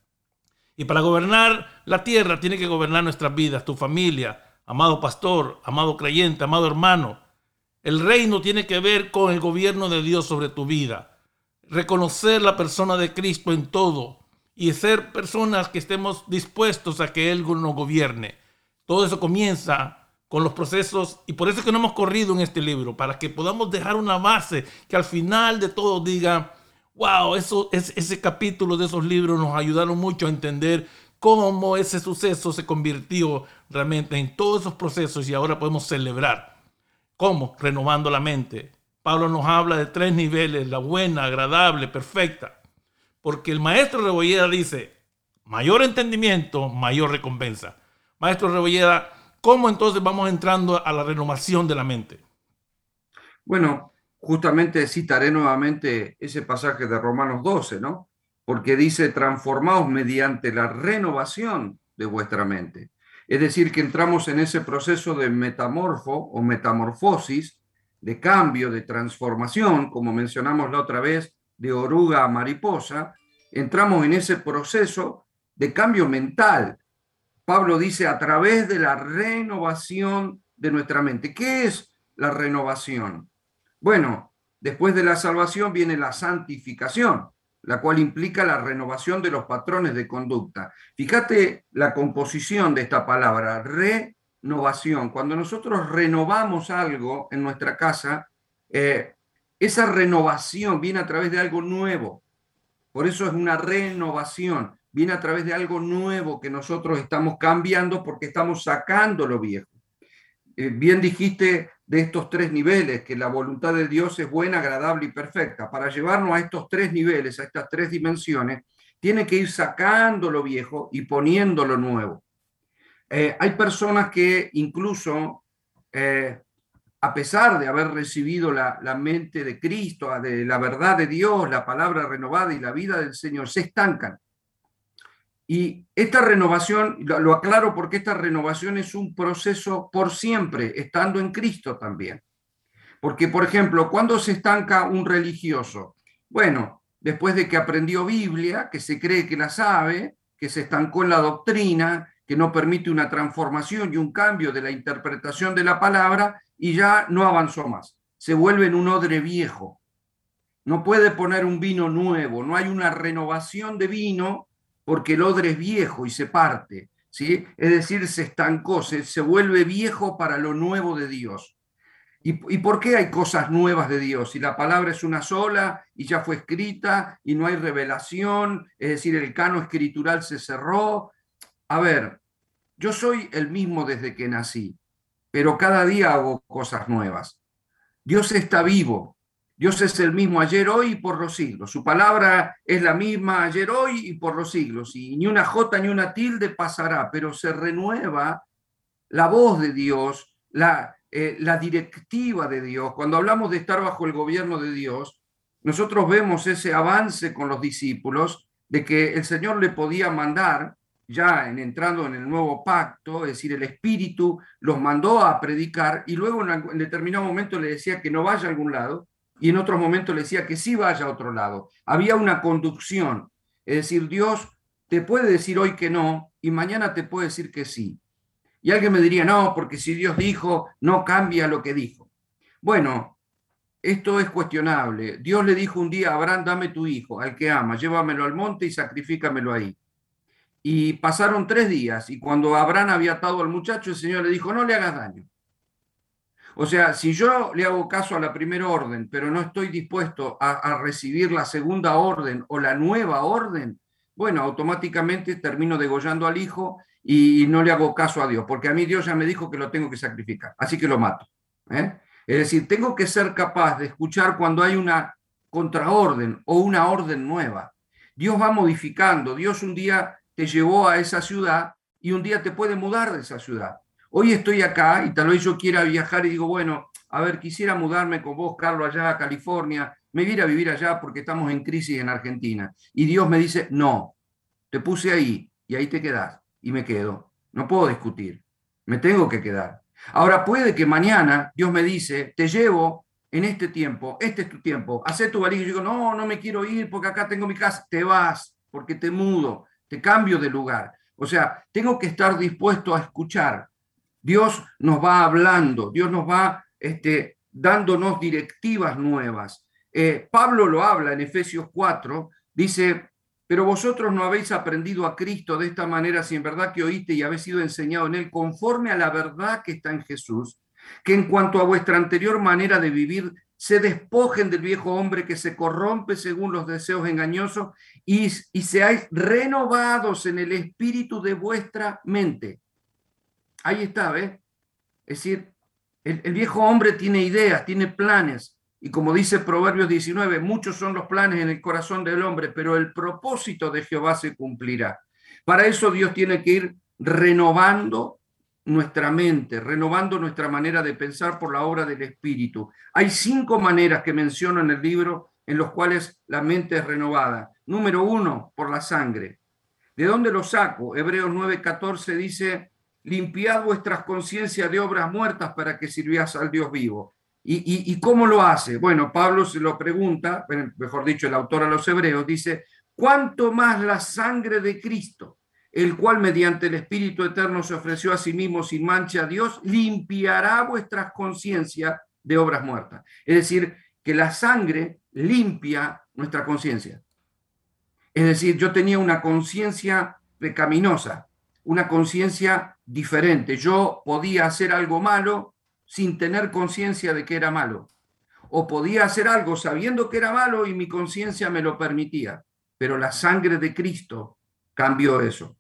Y para gobernar la tierra tiene que gobernar nuestras vidas, tu familia, amado pastor, amado creyente, amado hermano. El reino tiene que ver con el gobierno de Dios sobre tu vida. Reconocer la persona de Cristo en todo y ser personas que estemos dispuestos a que Él nos gobierne. Todo eso comienza con los procesos y por eso es que no hemos corrido en este libro, para que podamos dejar una base que al final de todo diga, wow, eso, ese capítulo de esos libros nos ayudaron mucho a entender cómo ese suceso se convirtió realmente en todos esos procesos y ahora podemos celebrar. ¿Cómo? Renovando la mente. Pablo nos habla de tres niveles, la buena, agradable, perfecta. Porque el maestro Rebolleda dice, mayor entendimiento, mayor recompensa. Maestro Rebolleda, ¿cómo entonces vamos entrando a la renovación de la mente? Bueno, justamente citaré nuevamente ese pasaje de Romanos 12, ¿no? Porque dice, transformaos mediante la renovación de vuestra mente. Es decir, que entramos en ese proceso de metamorfo o metamorfosis, de cambio, de transformación, como mencionamos la otra vez, de oruga a mariposa, entramos en ese proceso de cambio mental. Pablo dice, a través de la renovación de nuestra mente. ¿Qué es la renovación? Bueno, después de la salvación viene la santificación, la cual implica la renovación de los patrones de conducta. Fíjate la composición de esta palabra, renovación. Cuando nosotros renovamos algo en nuestra casa, eh, esa renovación viene a través de algo nuevo. Por eso es una renovación. Viene a través de algo nuevo que nosotros estamos cambiando porque estamos sacando lo viejo. Eh, bien dijiste de estos tres niveles, que la voluntad de Dios es buena, agradable y perfecta. Para llevarnos a estos tres niveles, a estas tres dimensiones, tiene que ir sacando lo viejo y poniendo lo nuevo. Eh, hay personas que incluso, eh, a pesar de haber recibido la, la, mente de Cristo, de la verdad de Dios, la palabra renovada y la vida del Señor, se estancan. Y esta renovación, lo aclaro porque esta renovación es un proceso por siempre, estando en Cristo también. Porque, por ejemplo, cuando se estanca un religioso? Bueno, después de que aprendió Biblia, que se cree que la sabe, que se estancó en la doctrina, que no permite una transformación y un cambio de la interpretación de la palabra, y ya no avanzó más. Se vuelve en un odre viejo. No puede poner un vino nuevo, no hay una renovación de vino porque el odre es viejo y se parte, ¿sí? Es decir, se estancó, se, se vuelve viejo para lo nuevo de Dios. ¿Y, ¿Y por qué hay cosas nuevas de Dios? Si la palabra es una sola y ya fue escrita y no hay revelación, es decir, el cano escritural se cerró. A ver, yo soy el mismo desde que nací, pero cada día hago cosas nuevas. Dios está vivo, Dios es el mismo ayer, hoy y por los siglos. Su palabra es la misma ayer, hoy y por los siglos. Y ni una jota ni una tilde pasará, pero se renueva la voz de Dios, la, eh, la directiva de Dios. Cuando hablamos de estar bajo el gobierno de Dios, nosotros vemos ese avance con los discípulos de que el Señor le podía mandar, ya en, entrando en el nuevo pacto, es decir, el Espíritu los mandó a predicar y luego en determinado momento le decía que no vaya a algún lado, y en otros momentos le decía que sí vaya a otro lado. Había una conducción, es decir, Dios te puede decir hoy que no y mañana te puede decir que sí. Y alguien me diría, no, porque si Dios dijo, no cambia lo que dijo. Bueno, esto es cuestionable. Dios le dijo un día a Abraham, dame tu hijo, al que ama, llévamelo al monte y sacrifícamelo ahí. Y pasaron tres días y cuando Abraham había atado al muchacho, el Señor le dijo, no le hagas daño. O sea, si yo le hago caso a la primera orden, pero no estoy dispuesto a, recibir la segunda orden o la nueva orden, bueno, automáticamente termino degollando al hijo y no le hago caso a Dios, porque a mí Dios ya me dijo que lo tengo que sacrificar, así que lo mato. ¿eh? Es decir, tengo que ser capaz de escuchar cuando hay una contraorden o una orden nueva. Dios va modificando, Dios un día te llevó a esa ciudad y un día te puede mudar de esa ciudad. Hoy estoy acá y tal vez yo quiera viajar y digo, bueno, a ver, quisiera mudarme con vos, Carlos, allá a California, me voy a vivir allá porque estamos en crisis en Argentina. Y Dios me dice, no, te puse ahí y ahí te quedás. Y me quedo. No puedo discutir. Me tengo que quedar. Ahora puede que mañana Dios me dice, te llevo en este tiempo, este es tu tiempo, haz tu valija. Y digo, no, no me quiero ir porque acá tengo mi casa. Te vas porque te mudo, te cambio de lugar. O sea, tengo que estar dispuesto a escuchar. Dios nos va hablando, Dios nos va este, dándonos directivas nuevas. Eh, Pablo lo habla en Efesios 4, dice, pero vosotros no habéis aprendido a Cristo de esta manera si en verdad que oíste y habéis sido enseñado en él conforme a la verdad que está en Jesús, que en cuanto a vuestra anterior manera de vivir, se despojen del viejo hombre que se corrompe según los deseos engañosos y, y seáis renovados en el espíritu de vuestra mente. Ahí está, ¿ves? Es decir, el, el viejo hombre tiene ideas, tiene planes, y como dice Proverbios 19, muchos son los planes en el corazón del hombre, pero el propósito de Jehová se cumplirá. Para eso Dios tiene que ir renovando nuestra mente, renovando nuestra manera de pensar por la obra del Espíritu. Hay cinco maneras que menciono en el libro en los cuales la mente es renovada. Número uno, por la sangre. ¿De dónde lo saco? Hebreos 9:14 dice, limpiad vuestras conciencias de obras muertas para que sirváis al Dios vivo. ¿Y, cómo lo hace? Bueno, Pablo se lo pregunta, mejor dicho, el autor a los hebreos dice, ¿cuánto más la sangre de Cristo, el cual mediante el Espíritu Eterno se ofreció a sí mismo sin mancha a Dios, limpiará vuestras conciencias de obras muertas? Es decir, que la sangre limpia nuestra conciencia. Es decir, yo tenía una conciencia pecaminosa, una conciencia diferente. Yo podía hacer algo malo sin tener conciencia de que era malo. O podía hacer algo sabiendo que era malo y mi conciencia me lo permitía. Pero la sangre de Cristo cambió eso.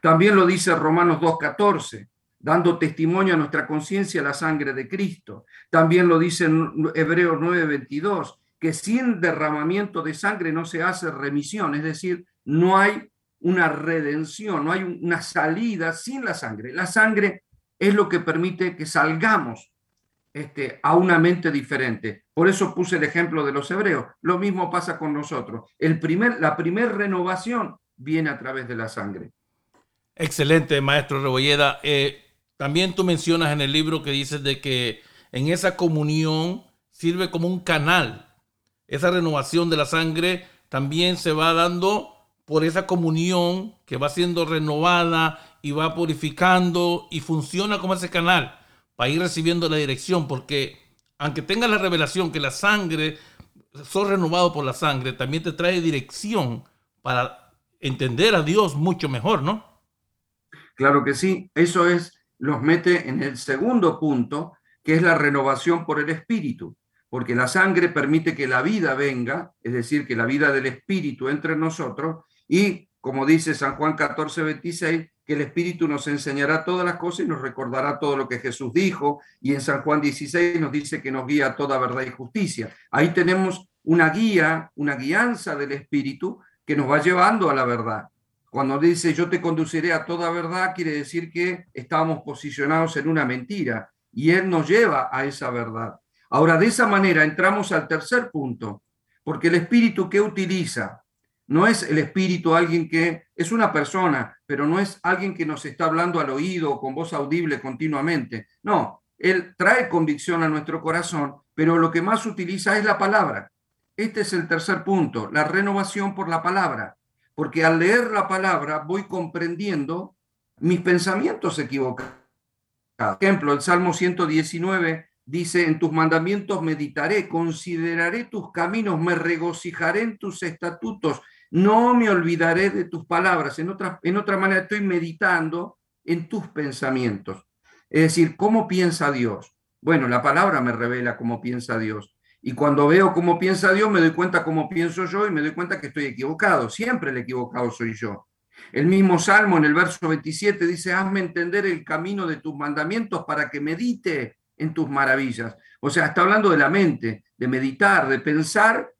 También lo dice Romanos 2.14, dando testimonio a nuestra conciencia la sangre de Cristo. También lo dice Hebreos 9.22, que sin derramamiento de sangre no se hace remisión, es decir, no hay una redención, no hay una salida sin la sangre. La sangre es lo que permite que salgamos este, a una mente diferente. Por eso puse el ejemplo de los hebreos. Lo mismo pasa con nosotros. El primer, la primera renovación viene a través de la sangre. Excelente, maestro Rebolleda. Eh, también tú mencionas en el libro que dices de que en esa comunión sirve como un canal. Esa renovación de la sangre también se va dando por esa comunión que va siendo renovada y va purificando y funciona como ese canal para ir recibiendo la dirección, porque aunque tenga la revelación que la sangre, sos renovado por la sangre, también te trae dirección para entender a Dios mucho mejor, ¿no? Claro que sí, eso es, los mete en el segundo punto, que es la renovación por el espíritu, porque la sangre permite que la vida venga, es decir, que la vida del espíritu entre en nosotros, y como dice San Juan 14, 26, que el Espíritu nos enseñará todas las cosas y nos recordará todo lo que Jesús dijo. Y en San Juan 16 nos dice que nos guía a toda verdad y justicia. Ahí tenemos una guía, una guianza del Espíritu que nos va llevando a la verdad. Cuando dice yo te conduciré a toda verdad, quiere decir que estamos posicionados en una mentira y Él nos lleva a esa verdad. Ahora, de esa manera entramos al tercer punto, porque el Espíritu que utiliza no es el espíritu alguien que es una persona, pero no es alguien que nos está hablando al oído con voz audible continuamente. No, él trae convicción a nuestro corazón, pero lo que más utiliza es la palabra. Este es el tercer punto, la renovación por la palabra, porque al leer la palabra voy comprendiendo mis pensamientos equivocados. Por ejemplo, el Salmo 119 dice, en tus mandamientos meditaré, consideraré tus caminos, me regocijaré en tus estatutos no me olvidaré de tus palabras. En otra, en otra manera, estoy meditando en tus pensamientos. Es decir, ¿cómo piensa Dios? Bueno, la palabra me revela cómo piensa Dios. Y cuando veo cómo piensa Dios, me doy cuenta cómo pienso yo y me doy cuenta que estoy equivocado. Siempre el equivocado soy yo. El mismo Salmo en el verso 27 dice, hazme entender el camino de tus mandamientos para que medite en tus maravillas. O sea, está hablando de la mente, de meditar, de pensar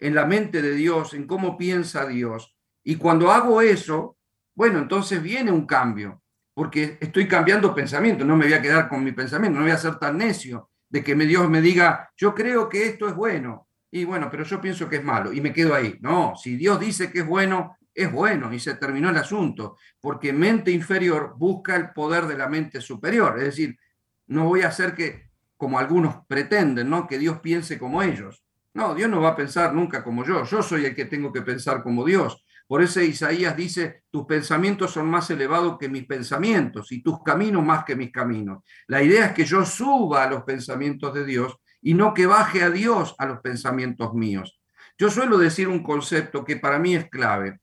en la mente de Dios, en cómo piensa Dios. Y cuando hago eso, bueno, entonces viene un cambio, porque estoy cambiando pensamiento, no me voy a quedar con mi pensamiento, no voy a ser tan necio de que Dios me diga, yo creo que esto es bueno, y bueno, pero yo pienso que es malo, y me quedo ahí. No, si Dios dice que es bueno, es bueno, y se terminó el asunto, porque mente inferior busca el poder de la mente superior, es decir, no voy a hacer que, como algunos pretenden, ¿no? que Dios piense como ellos. No, Dios no va a pensar nunca como yo, yo soy el que tengo que pensar como Dios. Por eso Isaías dice, tus pensamientos son más elevados que mis pensamientos y tus caminos más que mis caminos. La idea es que yo suba a los pensamientos de Dios y no que baje a Dios a los pensamientos míos. Yo suelo decir un concepto que para mí es clave.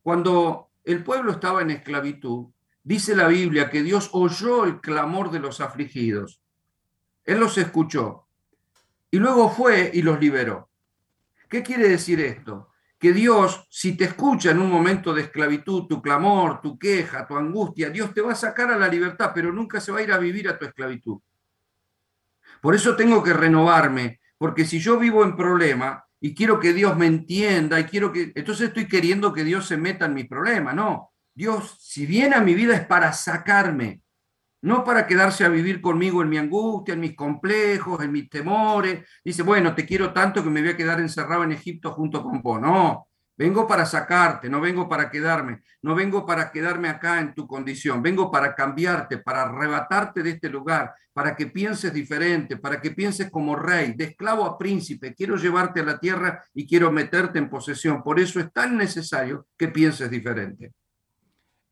Cuando el pueblo estaba en esclavitud, dice la Biblia que Dios oyó el clamor de los afligidos. Él los escuchó y luego fue y los liberó. ¿Qué quiere decir esto? Que Dios, si te escucha en un momento de esclavitud, tu clamor, tu queja, tu angustia, Dios te va a sacar a la libertad, pero nunca se va a ir a vivir a tu esclavitud. Por eso tengo que renovarme, porque si yo vivo en problema y quiero que Dios me entienda y quiero que, entonces estoy queriendo que Dios se meta en mi problema, no. Dios, si viene a mi vida es para sacarme, no para quedarse a vivir conmigo en mi angustia, en mis complejos, en mis temores. Dice, bueno, te quiero tanto que me voy a quedar encerrado en Egipto junto con vos. No, vengo para sacarte, no vengo para quedarme, no vengo para quedarme acá en tu condición, vengo para cambiarte, para arrebatarte de este lugar, para que pienses diferente, para que pienses como rey, de esclavo a príncipe. Quiero llevarte a la tierra y quiero meterte en posesión. Por eso es tan necesario que pienses diferente.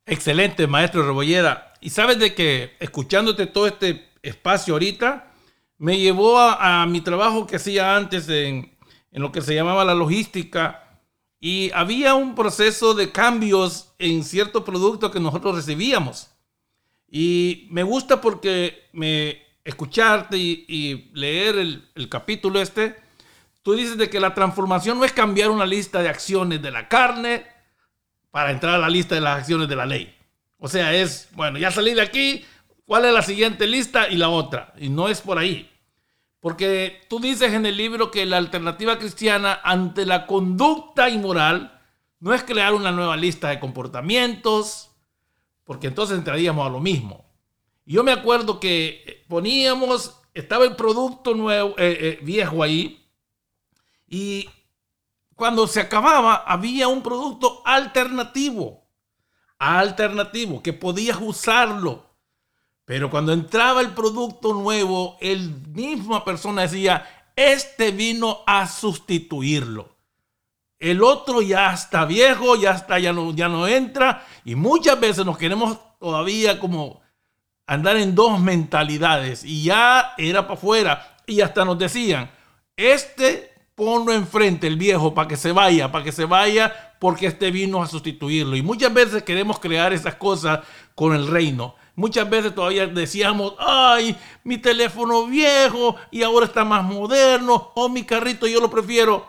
Excelente, maestro Rebollera. Y sabes de que escuchándote todo este espacio ahorita, me llevó a, mi trabajo que hacía antes en, en, lo que se llamaba la logística. Y había un proceso de cambios en ciertos productos que nosotros recibíamos. Y me gusta porque me escucharte y, leer el capítulo este, tú dices de que la transformación no es cambiar una lista de acciones de la carne, para entrar a la lista de las acciones de la ley. O sea, es, bueno, ya salí de aquí, ¿cuál es la siguiente lista y la otra? Y no es por ahí. Porque tú dices en el libro que la alternativa cristiana ante la conducta inmoral no es crear una nueva lista de comportamientos, porque entonces entraríamos a lo mismo. Y yo me acuerdo que poníamos, estaba el producto nuevo, eh, eh, viejo ahí, y cuando se acababa, había un producto alternativo. Alternativo, que podías usarlo. Pero cuando entraba el producto nuevo, el misma persona decía, este vino a sustituirlo. El otro ya está viejo, ya está, ya no, ya no entra. Y muchas veces nos queremos todavía como andar en dos mentalidades. Y ya era para afuera. Y hasta nos decían, este ponlo enfrente el viejo para que se vaya, para que se vaya porque este vino a sustituirlo. Y muchas veces queremos crear esas cosas con el reino. Muchas veces todavía decíamos, ay, mi teléfono viejo y ahora está más moderno, o mi carrito yo lo prefiero.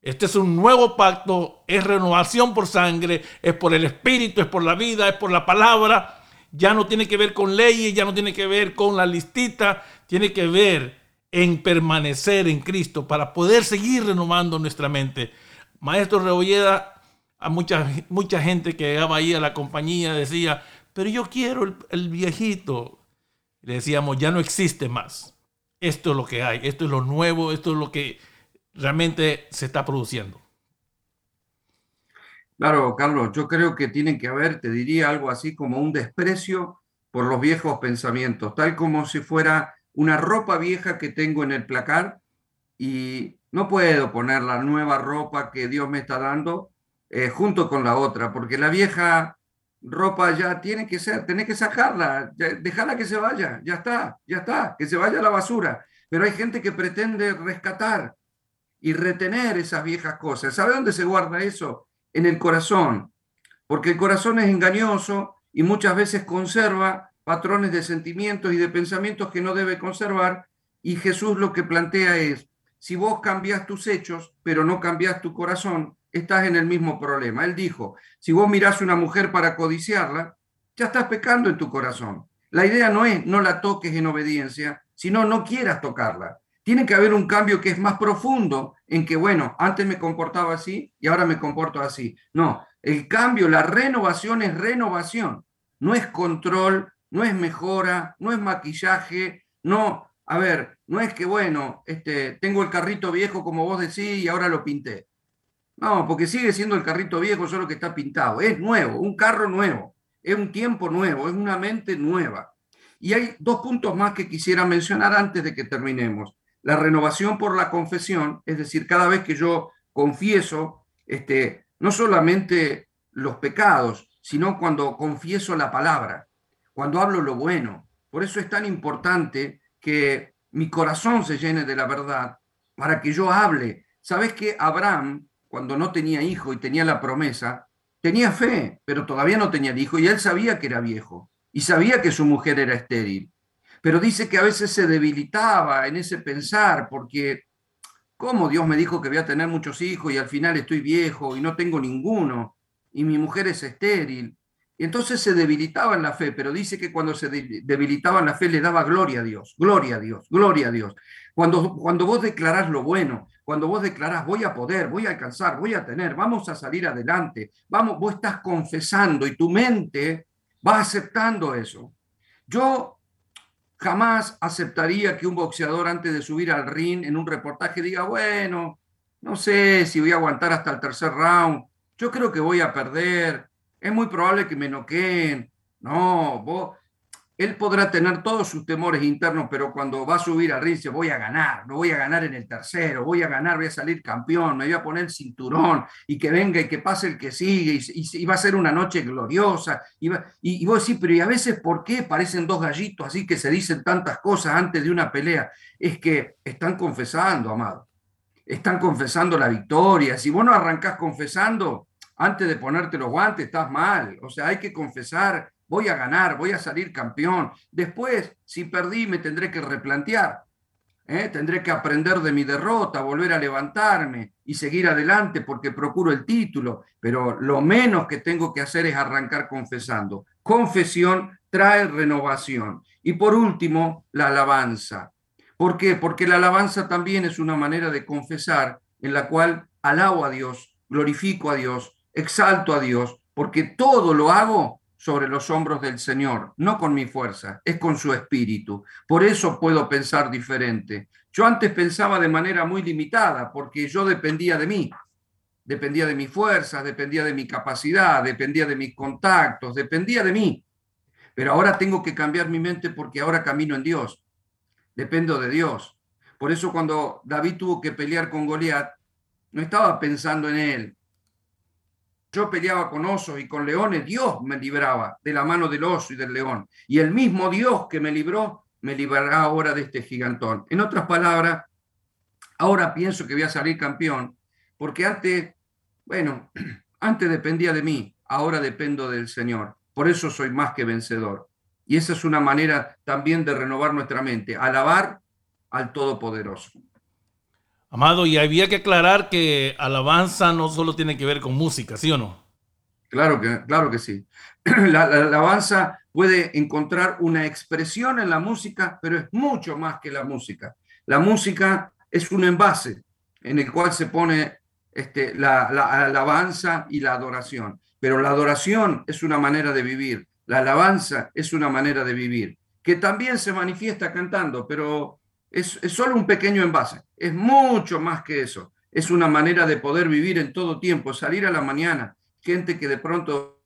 Este es un nuevo pacto, es renovación por sangre, es por el espíritu, es por la vida, es por la palabra. Ya no tiene que ver con leyes, ya no tiene que ver con la listita, tiene que ver en permanecer en Cristo para poder seguir renovando nuestra mente. Maestro Rebolleda, a mucha, mucha gente que llegaba ahí a la compañía decía, pero yo quiero el, viejito. Le decíamos, ya no existe más. Esto es lo que hay, esto es lo nuevo, esto es lo que realmente se está produciendo. Claro, Carlos, yo creo que tiene que haber, te diría algo así como un desprecio por los viejos pensamientos, tal como si fuera una ropa vieja que tengo en el placar y no puedo poner la nueva ropa que Dios me está dando eh, junto con la otra, porque la vieja ropa ya tiene que ser, tenés que sacarla, dejarla que se vaya, ya está, ya está, que se vaya a la basura. Pero hay gente que pretende rescatar y retener esas viejas cosas. ¿Sabe dónde se guarda eso? En el corazón, porque el corazón es engañoso y muchas veces conserva patrones de sentimientos y de pensamientos que no debe conservar. Y Jesús lo que plantea es, si vos cambias tus hechos, pero no cambias tu corazón, estás en el mismo problema. Él dijo, si vos mirás una mujer para codiciarla, ya estás pecando en tu corazón. La idea no es no la toques en obediencia, sino no quieras tocarla. Tiene que haber un cambio que es más profundo en que, bueno, antes me comportaba así y ahora me comporto así. No, el cambio, la renovación es renovación, no es control, no es mejora, no es maquillaje, no, a ver, no es que, bueno, este, tengo el carrito viejo como vos decís y ahora lo pinté. No, porque sigue siendo el carrito viejo, solo que está pintado. Es nuevo, un carro nuevo, es un tiempo nuevo, es una mente nueva. Y hay dos puntos más que quisiera mencionar antes de que terminemos. La renovación por la confesión, es decir, cada vez que yo confieso, este, no solamente los pecados, sino cuando confieso la palabra, cuando hablo lo bueno. Por eso es tan importante que mi corazón se llene de la verdad para que yo hable. ¿Sabes que Abraham, cuando no tenía hijo y tenía la promesa, tenía fe, pero todavía no tenía hijo y él sabía que era viejo y sabía que su mujer era estéril? Pero dice que a veces se debilitaba en ese pensar porque ¿Cómo Dios me dijo que voy a tener muchos hijos y al final estoy viejo y no tengo ninguno? Y mi mujer es estéril. Y entonces se debilitaba en la fe, pero dice que cuando se debilitaba en la fe le daba gloria a Dios, gloria a Dios, gloria a Dios. Cuando, cuando vos declarás lo bueno, cuando vos declarás voy a poder, voy a alcanzar, voy a tener, vamos a salir adelante, vamos, vos estás confesando y tu mente va aceptando eso. Yo Jamás aceptaría que un boxeador antes de subir al ring en un reportaje diga, bueno, no sé si voy a aguantar hasta el tercer round, yo creo que voy a perder, es muy probable que me noqueen. No, él podrá tener todos sus temores internos, pero cuando va a subir al ring voy a ganar, no voy a ganar en el tercero, voy a ganar, voy a salir campeón, me voy a poner el cinturón y que venga y que pase el que sigue y, va a ser una noche gloriosa. Y, y, vos decís, pero ¿y a veces por qué parecen dos gallitos así que se dicen tantas cosas antes de una pelea? Es que están confesando, amado. Están confesando la victoria. Si vos no arrancás confesando, antes de ponerte los guantes, estás mal. O sea, hay que confesar voy a ganar, voy a salir campeón. Después, si perdí, me tendré que replantear. ¿eh? Tendré que aprender de mi derrota, volver a levantarme y seguir adelante porque procuro el título. Pero lo menos que tengo que hacer es arrancar confesando. Confesión trae renovación. Y por último, la alabanza. ¿Por qué? Porque la alabanza también es una manera de confesar en la cual alabo a Dios, glorifico a Dios, exalto a Dios, porque todo lo hago sobre los hombros del Señor, no con mi fuerza, es con su espíritu. Por eso puedo pensar diferente. Yo antes pensaba de manera muy limitada, porque yo dependía de mí, dependía de mi fuerza, dependía de mi capacidad, dependía de mis contactos, dependía de mí. Pero ahora tengo que cambiar mi mente porque ahora camino en Dios, dependo de Dios. Por eso cuando David tuvo que pelear con Goliat, no estaba pensando en él, yo peleaba con osos y con leones, Dios me libraba de la mano del oso y del león. Y el mismo Dios que me libró, me librará ahora de este gigantón. En otras palabras, ahora pienso que voy a salir campeón, porque antes, bueno, antes dependía de mí, ahora dependo del Señor. Por eso soy más que vencedor. Y esa es una manera también de renovar nuestra mente, alabar al Todopoderoso. Amado, y había que aclarar que alabanza no solo tiene que ver con música, ¿sí o no? Claro que, claro que sí. La, alabanza puede encontrar una expresión en la música, pero es mucho más que la música. La música es un envase en el cual se pone este, la, la alabanza y la adoración. Pero la adoración es una manera de vivir, la alabanza es una manera de vivir, que también se manifiesta cantando, pero es, solo un pequeño envase, es mucho más que eso. Es una manera de poder vivir en todo tiempo, salir a la mañana, gente que de pronto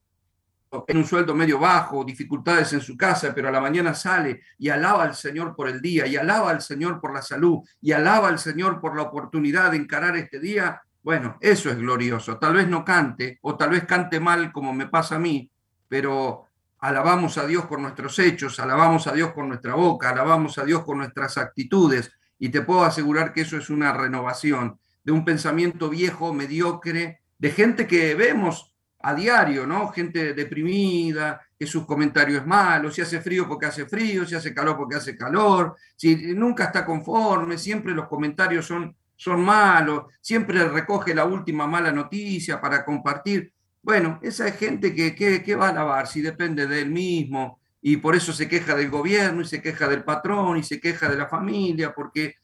en un sueldo medio bajo, dificultades en su casa, pero a la mañana sale y alaba al Señor por el día, y alaba al Señor por la salud, y alaba al Señor por la oportunidad de encarar este día. Bueno, eso es glorioso. Tal vez no cante, o tal vez cante mal como me pasa a mí, pero alabamos a Dios con nuestros hechos, alabamos a Dios con nuestra boca, alabamos a Dios con nuestras actitudes y te puedo asegurar que eso es una renovación de un pensamiento viejo, mediocre, de gente que vemos a diario, ¿no? Gente deprimida, que sus comentarios es malo, si hace frío porque hace frío, si hace calor porque hace calor, si nunca está conforme, siempre los comentarios son son malos, siempre recoge la última mala noticia para compartir. Bueno, esa es gente que, que, va a alabar si depende de él mismo y por eso se queja del gobierno y se queja del patrón y se queja de la familia porque,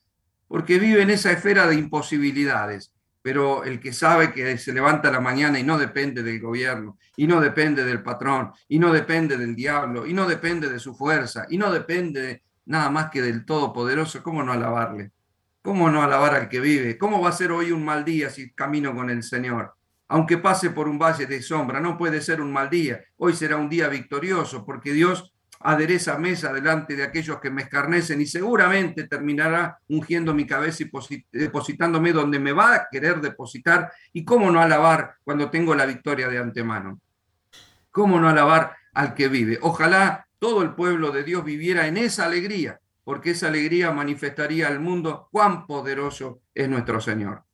porque vive en esa esfera de imposibilidades pero el que sabe que se levanta la mañana y no depende del gobierno, y no depende del patrón, y no depende del diablo, y no depende de su fuerza, y no depende nada más que del Todopoderoso, ¿cómo no alabarle? ¿Cómo no alabar al que vive? ¿Cómo va a ser hoy un mal día si camino con el Señor? Aunque pase por un valle de sombra, no puede ser un mal día. Hoy será un día victorioso porque Dios adereza mesa delante de aquellos que me escarnecen y seguramente terminará ungiendo mi cabeza y depositándome donde me va a querer depositar. ¿Y cómo no alabar cuando tengo la victoria de antemano? ¿Cómo no alabar al que vive? Ojalá todo el pueblo de Dios viviera en esa alegría, porque esa alegría manifestaría al mundo cuán poderoso es nuestro Señor.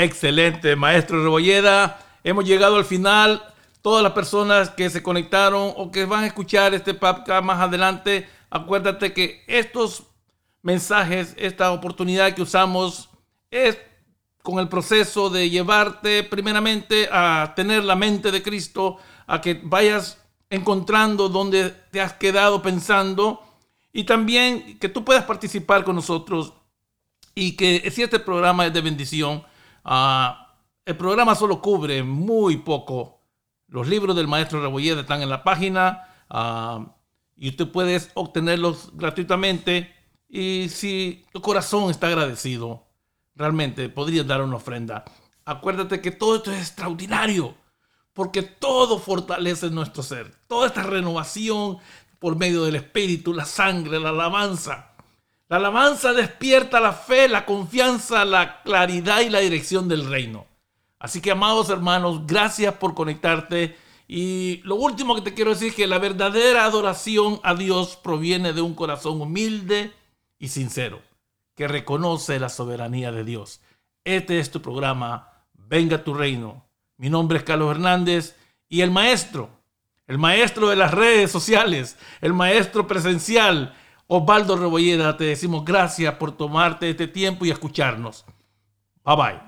Excelente, maestro Rebolleda. Hemos llegado al final todas las personas que se conectaron o que van a escuchar este podcast más adelante, acuérdate que estos mensajes, esta oportunidad que usamos es con el proceso de llevarte primeramente a tener la mente de Cristo, a que vayas encontrando donde te has quedado pensando y también que tú puedas participar con nosotros y que si este programa es de bendición, uh, el programa solo cubre muy poco los libros del maestro Rebolleda están en la página ah, y usted puede obtenerlos gratuitamente. Y si tu corazón está agradecido, realmente podrías dar una ofrenda. Acuérdate que todo esto es extraordinario, porque todo fortalece nuestro ser. Toda esta renovación por medio del Espíritu, la sangre, la alabanza. La alabanza despierta la fe, la confianza, la claridad y la dirección del reino. Así que, amados hermanos, gracias por conectarte. Y lo último que te quiero decir es que la verdadera adoración a Dios proviene de un corazón humilde y sincero, que reconoce la soberanía de Dios. Este es tu programa, Venga tu reino. Mi nombre es Carlos Hernández y el maestro, el maestro de las redes sociales, el maestro presencial, Osvaldo Rebolleda, te decimos gracias por tomarte este tiempo y escucharnos. Bye bye.